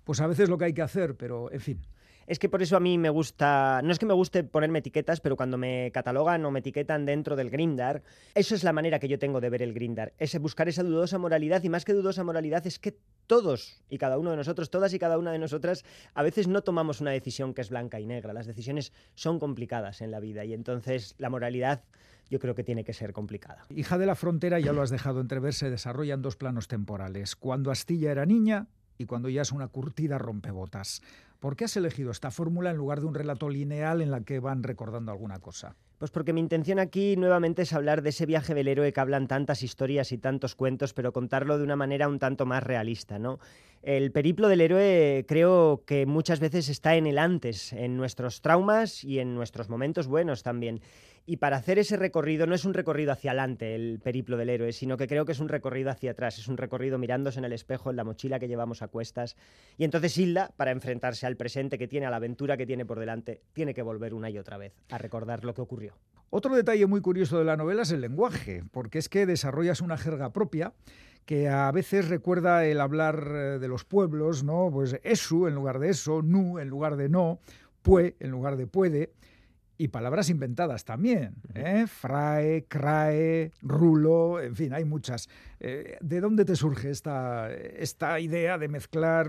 pues a veces lo que hay que hacer, pero en fin. Es que por eso a mí me gusta, no es que me guste ponerme etiquetas, pero cuando me catalogan o me etiquetan dentro del Grindar, eso es la manera que yo tengo de ver el Grindar, es buscar esa dudosa moralidad y más que dudosa moralidad es que todos y cada uno de nosotros, todas y cada una de nosotras, a veces no tomamos una decisión que es blanca y negra, las decisiones son complicadas en la vida y entonces la moralidad yo creo que tiene que ser complicada. Hija de la frontera, ya lo has dejado entrever, se desarrollan dos planos temporales. Cuando Astilla era niña y cuando ya es una curtida rompebotas. ¿Por qué has elegido esta fórmula en lugar de un relato lineal en la que van recordando alguna cosa? Pues porque mi intención aquí nuevamente es hablar de ese viaje del héroe que hablan tantas historias y tantos cuentos, pero contarlo de una manera un tanto más realista, ¿no? El periplo del héroe creo que muchas veces está en el antes, en nuestros traumas y en nuestros momentos buenos también. Y para hacer ese recorrido no es un recorrido hacia adelante el periplo del héroe, sino que creo que es un recorrido hacia atrás, es un recorrido mirándose en el espejo, en la mochila que llevamos a cuestas. Y entonces Hilda, para enfrentarse al presente que tiene, a la aventura que tiene por delante, tiene que volver una y otra vez a recordar lo que ocurrió. Otro detalle muy curioso de la novela es el lenguaje, porque es que desarrollas una jerga propia que a veces recuerda el hablar eh, de los pueblos, ¿no? Pues eso en lugar de eso, nu en lugar de no, pue en lugar de puede y palabras inventadas también. ¿eh? Frae, crae, rulo, en fin, hay muchas. Eh, ¿De dónde te surge esta, esta idea de mezclar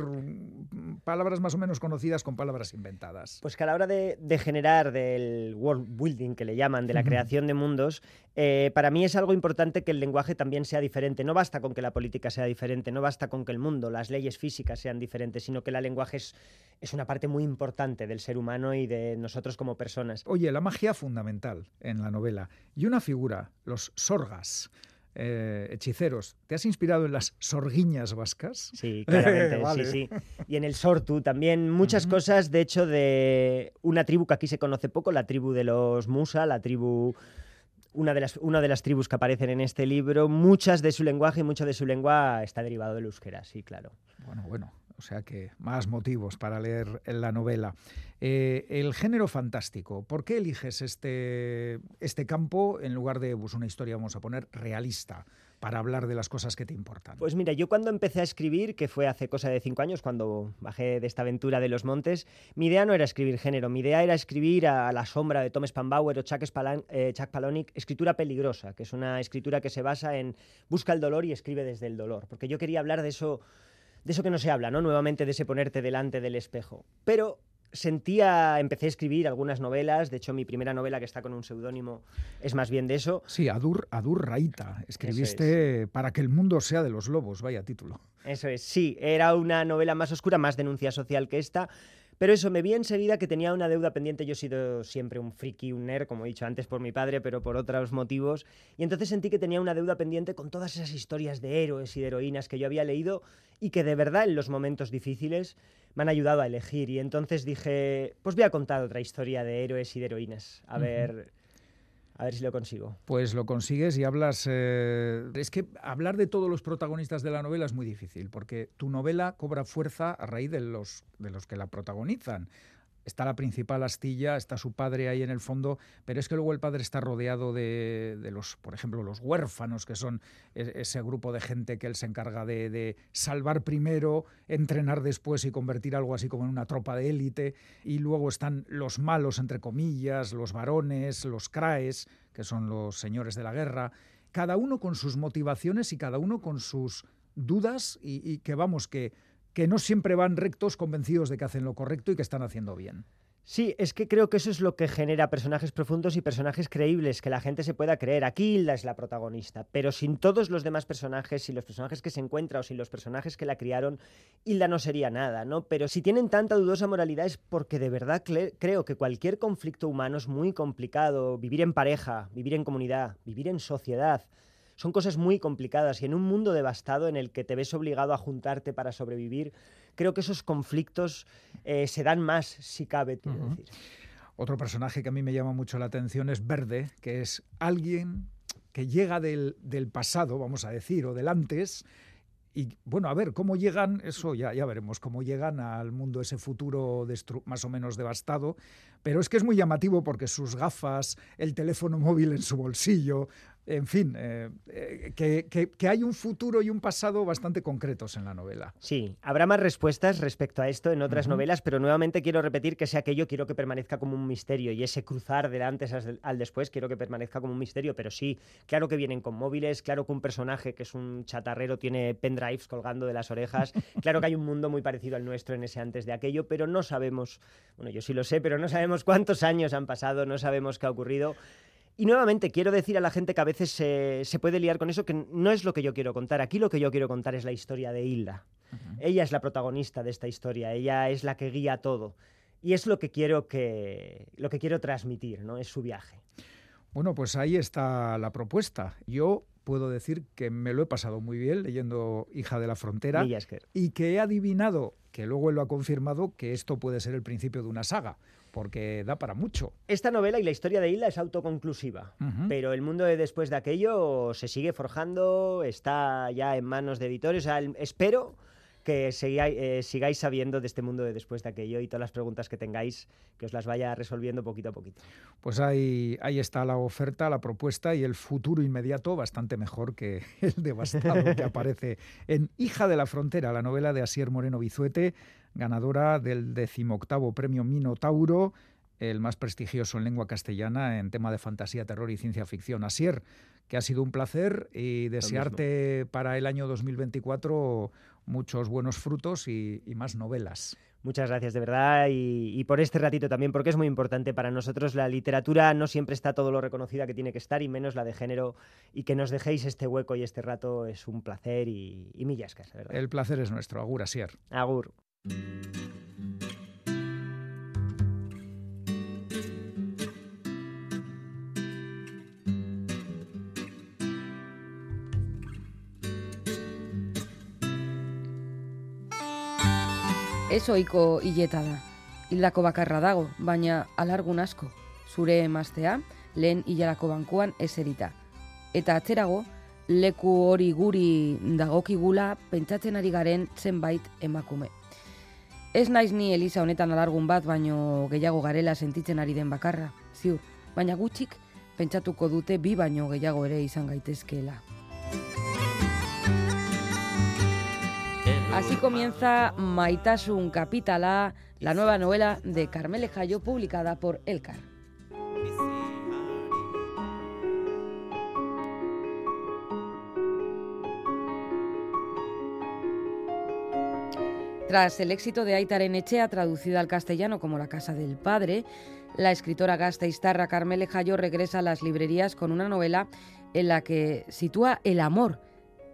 palabras más o menos conocidas con palabras inventadas? Pues que a la hora de, generar del world building, que le llaman, de la creación de mundos, eh, para mí es algo importante que el lenguaje también sea diferente. No basta con que la política sea diferente, no basta con que el mundo, las leyes físicas sean diferentes, sino que el lenguaje es, es una parte muy importante del ser humano y de nosotros como personas. Oye, la magia fundamental en la novela. Y una figura, los sorgas. Eh, hechiceros. ¿Te has inspirado en las sorguiñas vascas? Sí, claramente, sí, sí. Y en el sortu también muchas cosas, de hecho, de una tribu que aquí se conoce poco, la tribu de los Musa, la tribu una de, las, una de las tribus que aparecen en este libro, muchas de su lenguaje y mucho de su lengua está derivado del euskera, sí, claro. Bueno, bueno, o sea que más motivos para leer la novela. Eh, el género fantástico, ¿por qué eliges este, este campo en lugar de pues, una historia, vamos a poner, realista? para hablar de las cosas que te importan? Pues mira, yo cuando empecé a escribir, que fue hace cosa de cinco años, cuando bajé de esta aventura de los montes, mi idea no era escribir género, mi idea era escribir a la sombra de Tom Spanbauer o Chuck, eh, Chuck Palahniuk, escritura peligrosa, que es una escritura que se basa en busca el dolor y escribe desde el dolor, porque yo quería hablar de eso de eso que no se habla, ¿no? Nuevamente de ese ponerte delante del espejo. Pero sentía, empecé a escribir algunas novelas, de hecho mi primera novela que está con un seudónimo es más bien de eso. Sí, Adur, Adur Raita, escribiste Para que el mundo sea de los lobos, vaya título. Eso es, sí, era una novela más oscura, más denuncia social que esta, pero eso, me vi enseguida que tenía una deuda pendiente. Yo he sido siempre un friki, un nerd, como he dicho antes por mi padre, pero por otros motivos. Y entonces sentí que tenía una deuda pendiente con todas esas historias de héroes y de heroínas que yo había leído y que de verdad en los momentos difíciles me han ayudado a elegir. Y entonces dije, pues voy a contar otra historia de héroes y de heroínas. A ver a ver si lo consigo. Pues lo consigues y hablas... Eh, es que hablar de todos los protagonistas de la novela es muy difícil, porque tu novela cobra fuerza a raíz de los, de los que la protagonizan está la principal astilla, está su padre ahí en el fondo, pero es que luego el padre está rodeado de, los, por ejemplo, los huérfanos, que son ese grupo de gente que él se encarga de, salvar primero, entrenar después y convertir algo así como en una tropa de élite, y luego están los malos, entre comillas, los varones, los craes, que son los señores de la guerra, cada uno con sus motivaciones y cada uno con sus dudas y que vamos, que que no siempre van rectos convencidos de que hacen lo correcto y que están haciendo bien. Sí, es que creo que eso es lo que genera personajes profundos y personajes creíbles, que la gente se pueda creer. Aquí Hilda es la protagonista, pero sin todos los demás personajes, sin los personajes que se encuentra o sin los personajes que la criaron, Hilda no sería nada, ¿no? Pero si tienen tanta dudosa moralidad es porque de verdad creo que cualquier conflicto humano es muy complicado. Vivir en pareja, vivir en comunidad, vivir en sociedad, son cosas muy complicadas y en un mundo devastado en el que te ves obligado a juntarte para sobrevivir, creo que esos conflictos eh, se dan más, si cabe, decir. Otro personaje que a mí me llama mucho la atención es Verde, que es alguien que llega del, del pasado, vamos a decir, o del antes, y bueno, a ver, cómo llegan, eso ya, ya veremos, cómo llegan al mundo ese futuro más o menos devastado, pero es que es muy llamativo porque sus gafas, el teléfono móvil en su bolsillo, en fin, eh, eh, que, hay un futuro y un pasado bastante concretos en la novela. Sí, habrá más respuestas respecto a esto en otras novelas, pero nuevamente quiero repetir que sea aquello quiero que permanezca como un misterio y ese cruzar del antes al después quiero que permanezca como un misterio, pero sí, claro que vienen con móviles, claro que un personaje que es un chatarrero tiene pendrives colgando de las orejas, claro que hay un mundo muy parecido al nuestro en ese antes de aquello, pero no sabemos, bueno, yo sí lo sé, pero no sabemos cuántos años han pasado, no sabemos qué ha ocurrido. Y nuevamente quiero decir a la gente que a veces se, puede liar con eso, que no es lo que yo quiero contar. Aquí lo que yo quiero contar es la historia de Hilda. Ella es la protagonista de esta historia, ella es la que guía todo. Y es lo que quiero que lo que quiero transmitir, ¿no? Es su viaje. Bueno, pues ahí está la propuesta. Yo puedo decir que me lo he pasado muy bien leyendo Hija de la Frontera y que he adivinado, que luego él lo ha confirmado, que esto puede ser el principio de una saga porque da para mucho. Esta novela y la historia de Hilda es autoconclusiva, pero el mundo de después de aquello se sigue forjando, está ya en manos de editores. espero que eh, sigáis, sabiendo de este mundo de después de aquello y todas las preguntas que tengáis, que os las vaya resolviendo poquito a poquito. Pues ahí, ahí está la oferta, la propuesta y el futuro inmediato bastante mejor que el devastado que aparece en Hija de la Frontera, la novela de Asier Moreno Bizuete, ganadora del decimoctavo premio Minotauro el más prestigioso en lengua castellana en tema de fantasía, terror y ciencia ficción. Asier, que ha sido un placer y desearte para el año 2024 muchos buenos frutos y, más novelas. Muchas gracias de verdad y, por este ratito también, porque es muy importante para nosotros. La literatura no siempre está todo lo reconocida que tiene que estar y menos la de género. Y que nos dejéis este hueco y este rato es un placer y, y millascas, ¿verdad? El placer es nuestro. Agur, Asier. Agur. Ez oiko hileta da. Hildako bakarra dago, baina alargun asko. Zure emaztea, lehen hilarako bankuan eserita. Eta atzerago, leku hori guri dagokigula pentsatzen ari garen zenbait emakume. Ez naiz ni Elisa honetan alargun bat, baino gehiago garela sentitzen ari den bakarra, ziur. Baina gutxik, pentsatuko dute bi baino gehiago ere izan gaitezkeela. Así comienza Maitasun Capitala, la nueva novela de Carmele Jayo publicada por Elcar. Tras el éxito de Aitar Echea, traducida al castellano como La Casa del Padre, la escritora gasteiztarra Carmele Jayo regresa a las librerías con una novela en la que sitúa el amor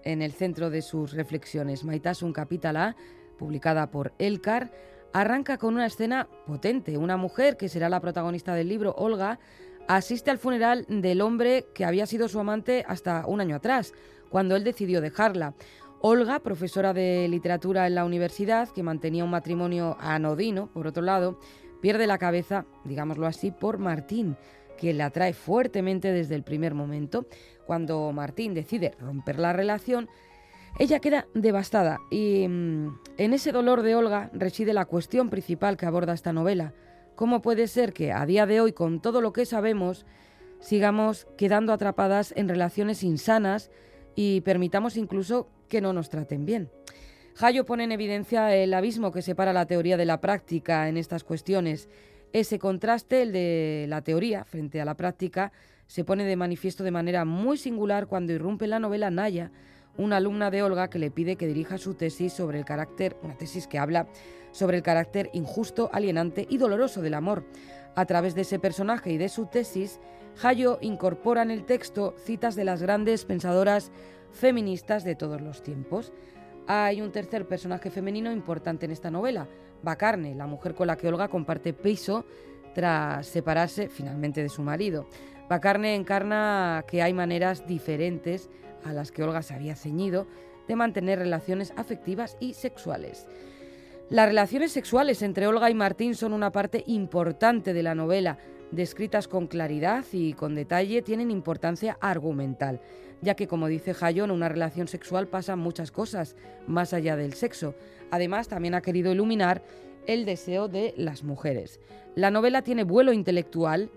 en el centro de sus reflexiones. Maitasun Capital A, publicada por Elcar, arranca con una escena potente. Una mujer, que será la protagonista del libro, Olga, asiste al funeral del hombre que había sido su amante hasta un año atrás, cuando él decidió dejarla. Olga, profesora de literatura en la universidad, que mantenía un matrimonio anodino, por otro lado, pierde la cabeza, digámoslo así, por Martín, que la atrae fuertemente desde el primer momento. Cuando Martín decide romper la relación, ella queda devastada y mm, en ese dolor de Olga reside la cuestión principal que aborda esta novela. ¿Cómo puede ser que a día de hoy, con todo lo que sabemos, sigamos quedando atrapadas en relaciones insanas y permitamos incluso que no nos traten bien. Hayo pone en evidencia el abismo que separa la teoría de la práctica en estas cuestiones. Ese contraste, el de la teoría frente a la práctica, se pone de manifiesto de manera muy singular cuando irrumpe la novela Naya, una alumna de Olga que le pide que dirija su tesis sobre el carácter, una tesis que habla sobre el carácter injusto, alienante y doloroso del amor. A través de ese personaje y de su tesis, Hayo incorpora en el texto citas de las grandes pensadoras feministas de todos los tiempos. Hay un tercer personaje femenino importante en esta novela, Bacarne, la mujer con la que Olga comparte piso tras separarse finalmente de su marido. Bacarne encarna que hay maneras diferentes a las que Olga se había ceñido de mantener relaciones afectivas y sexuales. Las relaciones sexuales entre Olga y Martín son una parte importante de la novela, descritas con claridad y con detalle, tienen importancia argumental ya que como dice Jayón, una relación sexual pasa muchas cosas más allá del sexo. Además, también ha querido iluminar el deseo de las mujeres. La novela tiene vuelo intelectual,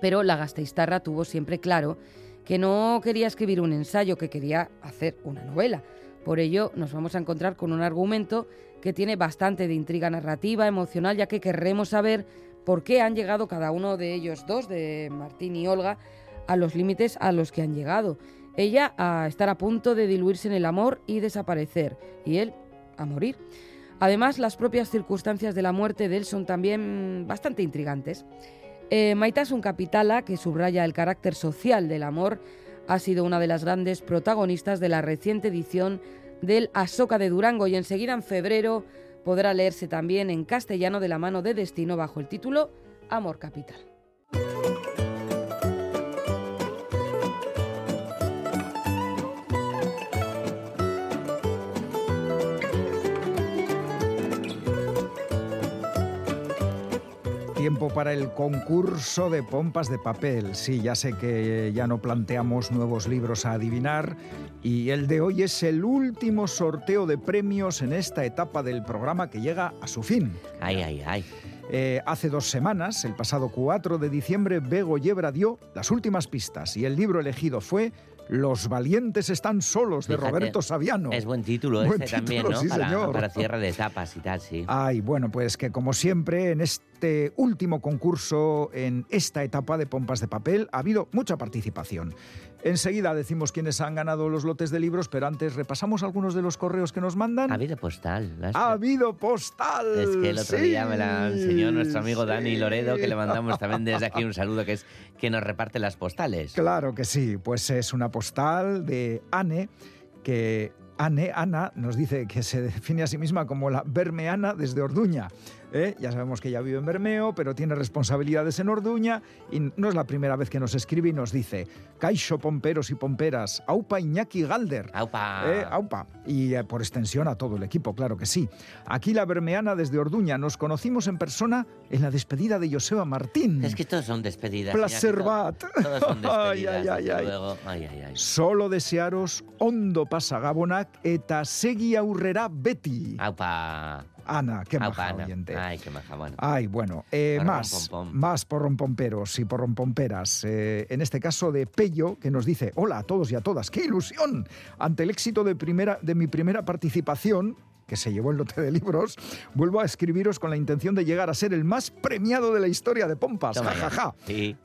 pero la Gasteiztarra tuvo siempre claro que no quería escribir un ensayo, que quería hacer una novela. Por ello, nos vamos a encontrar con un argumento que tiene bastante de intriga narrativa, emocional, ya que querremos saber por qué han llegado cada uno de ellos dos, de Martín y Olga, a los límites a los que han llegado. Ella a estar a punto de diluirse en el amor y desaparecer, y él a morir. Además, las propias circunstancias de la muerte de él son también bastante intrigantes. Eh, un Capitala, que subraya el carácter social del amor, ha sido una de las grandes protagonistas de la reciente edición del Asoka de Durango y enseguida en febrero podrá leerse también en castellano de la mano de Destino bajo el título Amor Capital. Tiempo para el concurso de pompas de papel. Sí, ya sé que ya no planteamos nuevos libros a adivinar y el de hoy es el último sorteo de premios en esta etapa del programa que llega a su fin. Ay, ay, ay. Eh, hace dos semanas, el pasado 4 de diciembre, Bego Yebra dio las últimas pistas y el libro elegido fue los valientes están solos, de Roberto Saviano. Es buen título este también, ¿no? Sí, para, señor. para, cierre de etapas y tal, sí. Ay, bueno, pues que como siempre, en este último concurso, en esta etapa de pompas de papel, ha habido mucha participación. Enseguida decimos quiénes han ganado los lotes de libros, pero antes repasamos algunos de los correos que nos mandan. Ha habido postal. Ha habido postal. Es que el otro día me la enseñó nuestro amigo Dani Loredo, que le mandamos también desde aquí un saludo, que es que nos reparte las postales. Claro que sí, pues es una postal de Anne que Anne, Ana nos dice que se define a sí misma como la Bermeana desde Orduña. ¿Eh? Ya sabemos que ella vive en Bermeo, pero tiene responsabilidades en Orduña y no es la primera vez que nos escribe y nos dice Caixo Pomperos y Pomperas, Aupa Iñaki Galder. Aupa. ¿Eh? Aupa. Y eh, por extensión a todo el equipo, claro que sí. Aquí la Bermeana desde Orduña. Nos conocimos en persona en la despedida de Joseba Martín. Es que todos son despedidas. Placerbat. Todos son despedidas. ay, ay, ay, luego. ay, ay, ay. Solo desearos ondo pasagabonak eta segi aurrera beti. Aupa. Ana, qué Aupa, maja Ana. oyente. Ay, qué maja, bueno. Ay, bueno, eh, más, más porrompomperos y porrompomperas. Eh, en este caso de Pello, que nos dice, hola a todos y a todas, qué ilusión. Ante el éxito de, primera, de mi primera participación, que se llevó el lote de libros, vuelvo a escribiros con la intención de llegar a ser el más premiado de la historia de Pompas. Ja, ja, ja.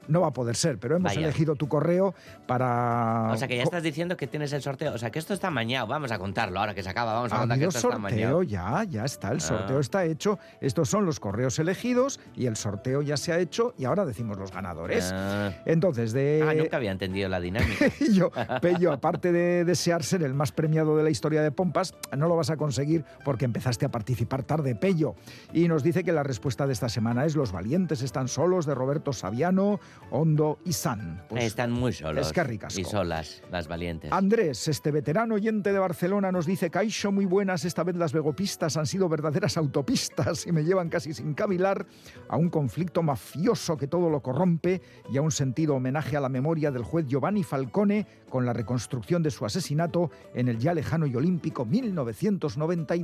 No va a poder ser, pero hemos elegido tu correo para... O sea, que ya estás diciendo que tienes el sorteo. O sea, que esto está mañado. Vamos a contarlo ahora que se acaba. Vamos a contar que esto sorteo, está ya, ya está. El sorteo ah. está hecho. Estos son los correos elegidos y el sorteo ya se ha hecho y ahora decimos los ganadores. Ah. Entonces, de... Ah, nunca había entendido la dinámica. Pello, aparte de desear ser el más premiado de la historia de Pompas, no lo vas a conseguir porque empezaste a participar tarde, Pello. Y nos dice que la respuesta de esta semana es Los valientes están solos de Roberto Saviano, Hondo y San. Pues están muy solos. Es que ricas. Y solas, las valientes. Andrés, este veterano oyente de Barcelona, nos dice, Caixo, muy buenas, esta vez las vegopistas han sido verdaderas autopistas y me llevan casi sin cavilar a un conflicto mafioso que todo lo corrompe y a un sentido homenaje a la memoria del juez Giovanni Falcone con la reconstrucción de su asesinato en el ya lejano y olímpico 1992.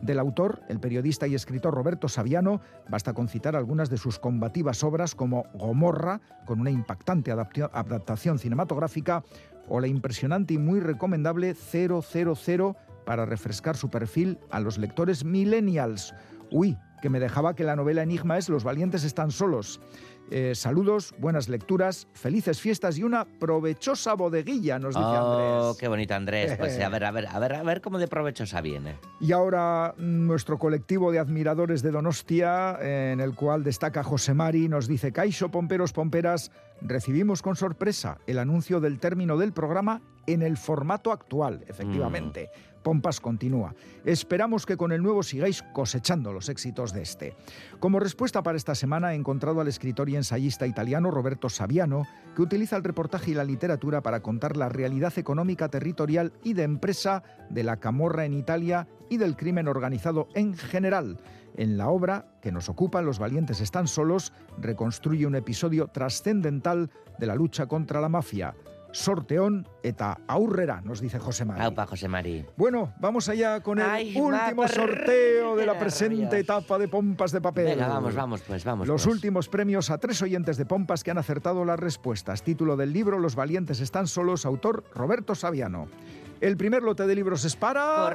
Del autor, el periodista y escritor Roberto Saviano, basta con citar algunas de sus combativas obras como Gomorra, con una impactante adaptación cinematográfica, o la impresionante y muy recomendable 000 para refrescar su perfil a los lectores millennials. Uy, que me dejaba que la novela Enigma es Los valientes están solos. Eh, saludos, buenas lecturas, felices fiestas y una provechosa bodeguilla, nos dice oh, Andrés. qué bonito Andrés. Pues a ver, a ver, a ver, a ver cómo de provechosa viene. Y ahora nuestro colectivo de admiradores de Donostia, en el cual destaca José Mari, nos dice, Caixo Pomperos Pomperas, recibimos con sorpresa el anuncio del término del programa en el formato actual, efectivamente. Mm. Pompas continúa. Esperamos que con el nuevo sigáis cosechando los éxitos de este. Como respuesta para esta semana he encontrado al escritor y ensayista italiano Roberto Saviano, que utiliza el reportaje y la literatura para contar la realidad económica, territorial y de empresa de la camorra en Italia y del crimen organizado en general. En la obra que nos ocupa, Los valientes están solos, reconstruye un episodio trascendental de la lucha contra la mafia sorteón eta aurrera, nos dice José Mari. Aupa, José Mari. Bueno, vamos allá con el último sorteo de la presente etapa de Pompas de Papel. Venga, vamos, vamos, pues vamos. Los pues. últimos premios a tres oyentes de Pompas que han acertado las respuestas. Título del libro Los valientes están solos, autor Roberto Saviano. El primer lote de libros es para...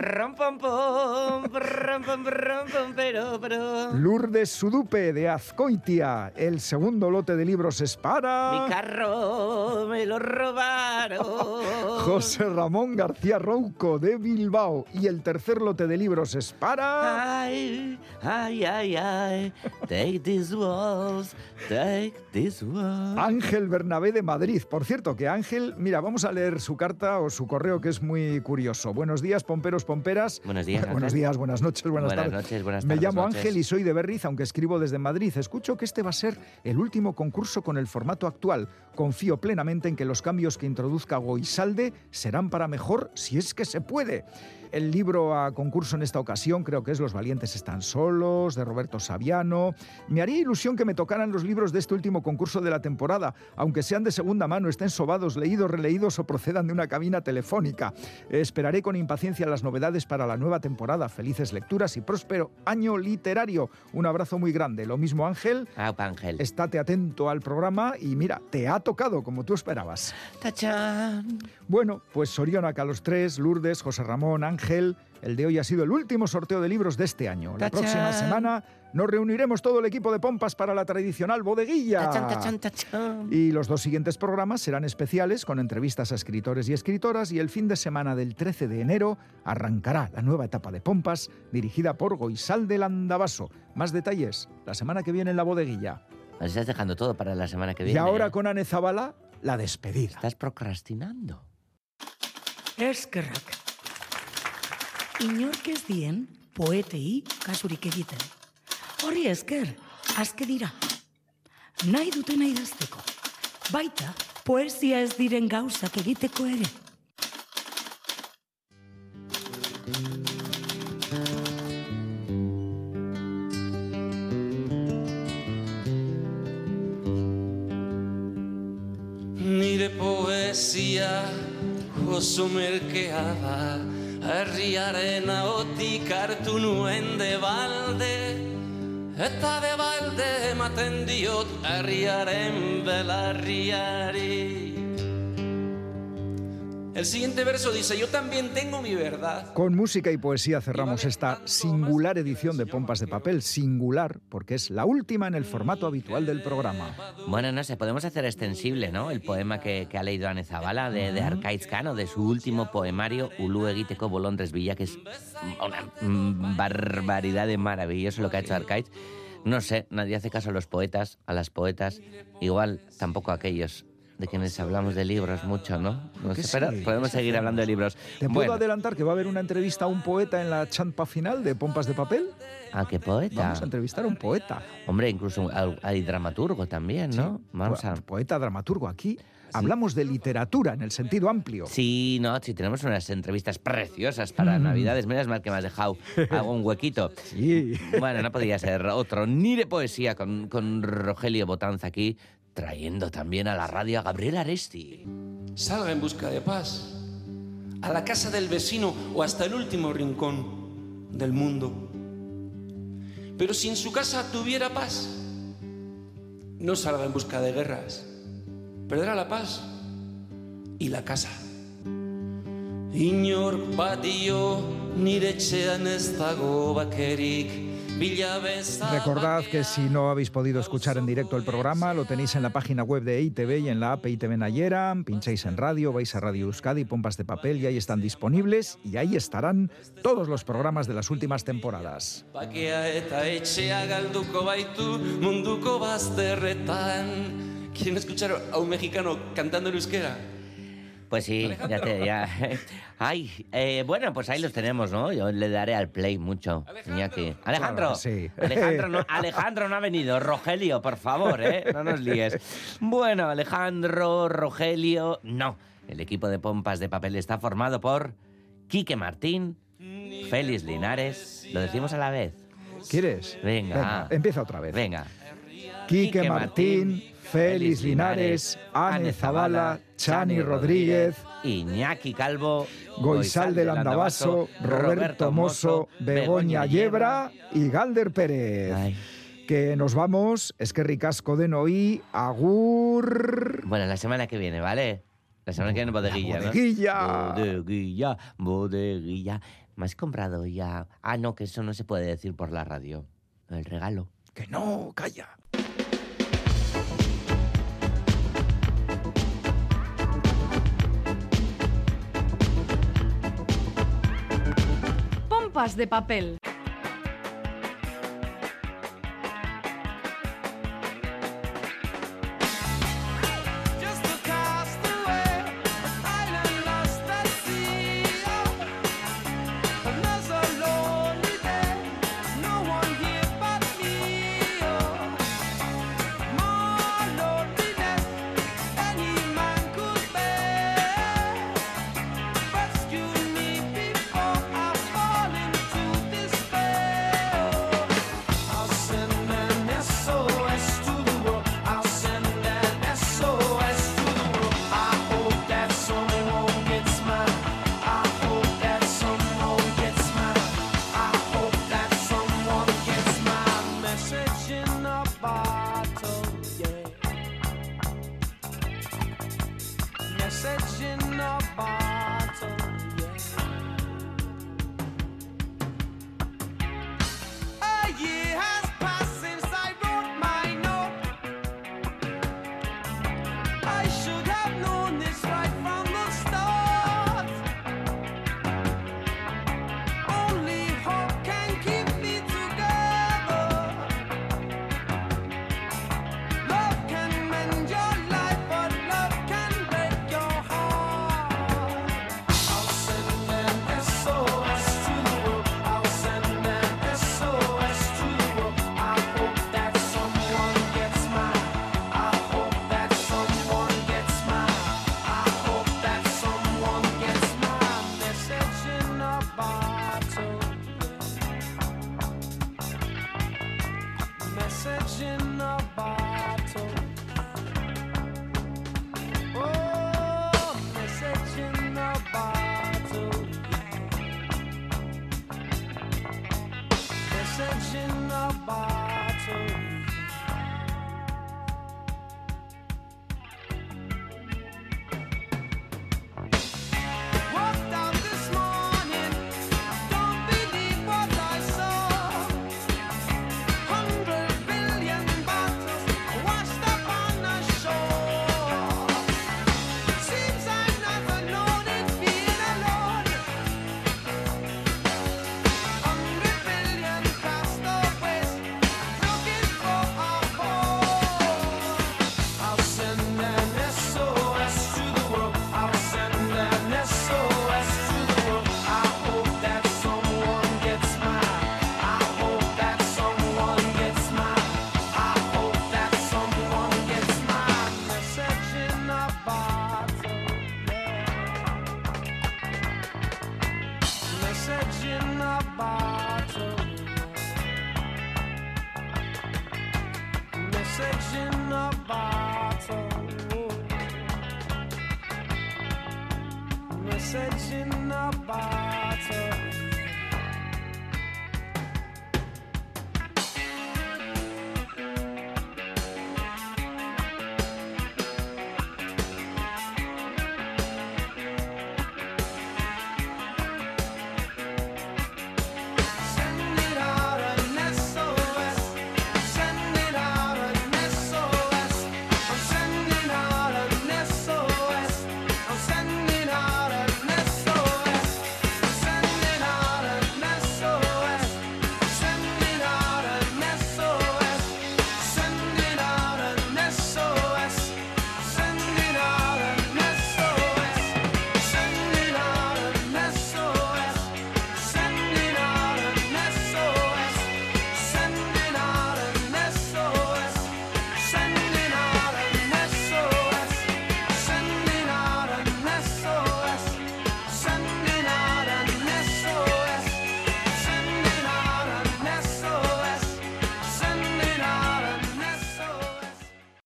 Lourdes Sudupe de Azcoitia. El segundo lote de libros es para... Mi carro me lo robaron. José Ramón García Rouco de Bilbao. Y el tercer lote de libros es para... Ay, ay, ay, ay. Take these walls, take this walls. Ángel Bernabé de Madrid. Por cierto, que Ángel, mira, vamos a leer su carta o su correo que es muy curioso. Buenos días, pomperos, pomperas. Buenos días. Buenos días, buenas noches, buenas, buenas tardes. Noches, buenas Me tardes, llamo Ángel y soy de Berriz, aunque escribo desde Madrid. Escucho que este va a ser el último concurso con el formato actual. Confío plenamente en que los cambios que introduzca Goisalde serán para mejor si es que se puede. El libro a concurso en esta ocasión creo que es Los valientes están solos, de Roberto Saviano. Me haría ilusión que me tocaran los libros de este último concurso de la temporada, aunque sean de segunda mano, estén sobados, leídos, releídos o procedan de una cabina telefónica. Esperaré con impaciencia las novedades para la nueva temporada. Felices lecturas y próspero año literario. Un abrazo muy grande. Lo mismo Ángel. Ah, Ángel. Estate atento al programa y mira, te ha tocado como tú esperabas. ¡Tachán! Bueno, pues Sorionaca los tres, Lourdes, José Ramón, Ángel Ángel, el de hoy ha sido el último sorteo de libros de este año. La próxima semana nos reuniremos todo el equipo de pompas para la tradicional bodeguilla. y los dos siguientes programas serán especiales con entrevistas a escritores y escritoras y el fin de semana del 13 de enero arrancará la nueva etapa de pompas dirigida por Goisal del Andabaso. Más detalles la semana que viene en la bodeguilla. Nos estás dejando todo para la semana que viene. Y ahora ¿eh? con Ane Zabala, la despedida. Estás procrastinando. Es que inork ez dien poetei kasurik egiten. Hori esker, azke dira. Nahi duten idazteko. Baita, poesia ez diren gauzak egiteko ere. Nire poesia oso merkea da herriaren ahotik hartu nuen de balde eta de balde ematen diot herriaren belarriari El siguiente verso dice, yo también tengo mi verdad. Con música y poesía cerramos esta singular edición de Pompas de Papel, singular porque es la última en el formato habitual del programa. Bueno, no sé, podemos hacer extensible, ¿no? El poema que, ha leído Anne Zabala de, de Arcaiz Cano, de su último poemario, Ulu Egiteko Bolondres Villa, que es una barbaridad de maravilloso lo que ha hecho Arcaiz. No sé, nadie hace caso a los poetas, a las poetas, igual tampoco a aquellos de quienes hablamos de libros mucho, ¿no? no sé, pero podemos seguir hablando de libros. ¿Te puedo adelantar que va a haber una entrevista a un poeta en la champa final de Pompas de Papel? ¿A qué poeta? Vamos a entrevistar a un poeta. Hombre, incluso hay dramaturgo también, ¿no? Vamos a... Poeta, dramaturgo. Aquí hablamos de literatura en el sentido amplio. Sí, no, sí, tenemos unas entrevistas preciosas para mm. Navidades. Menos mal que me has dejado hago un huequito. Sí. Bueno, no podía ser otro, ni de poesía con, con Rogelio Botanza aquí, trayendo también a la radio a Gabriel Aresti. Salga en busca de paz, a la casa del vecino o hasta el último rincón del mundo. Pero si en su casa tuviera paz, no salga en busca de guerras, perderá la paz y la casa. Inor badio nire etxean ez dago Recordad que si no habéis podido escuchar en directo el programa, lo tenéis en la página web de ITV y en la app ITV Nayera. Pincháis en radio, vais a Radio Euskadi, Pompas de Papel y ahí están disponibles y ahí estarán todos los programas de las últimas temporadas. ¿Quieren escuchar a un mexicano cantando en euskera? Pues sí, ya te. Ya. Ay, eh, bueno, pues ahí los tenemos, ¿no? Yo le daré al play mucho. Iñaki. Alejandro. sí. Alejandro no, Alejandro no ha venido. Rogelio, por favor, ¿eh? No nos líes. Bueno, Alejandro, Rogelio. No. El equipo de pompas de papel está formado por Quique Martín, Félix Linares. Lo decimos a la vez. ¿Quieres? Venga. empieza otra vez. Venga. Quique Martín Félix Linares, Ane Zavala, Chani Rodríguez, Iñaki Calvo, Goizal del Andabaso, Roberto Mosso, Begoña Yebra y Galder Pérez. Que nos vamos, es que ricasco de Noí, Agur. Bueno, la semana que viene, ¿vale? La semana que viene bodeguilla, bodeguilla. Bodeguilla, bodeguilla. ¿Me has comprado ya? Ah, no, que eso no se puede decir por la radio. El regalo. Que no, calla. De papel. bar.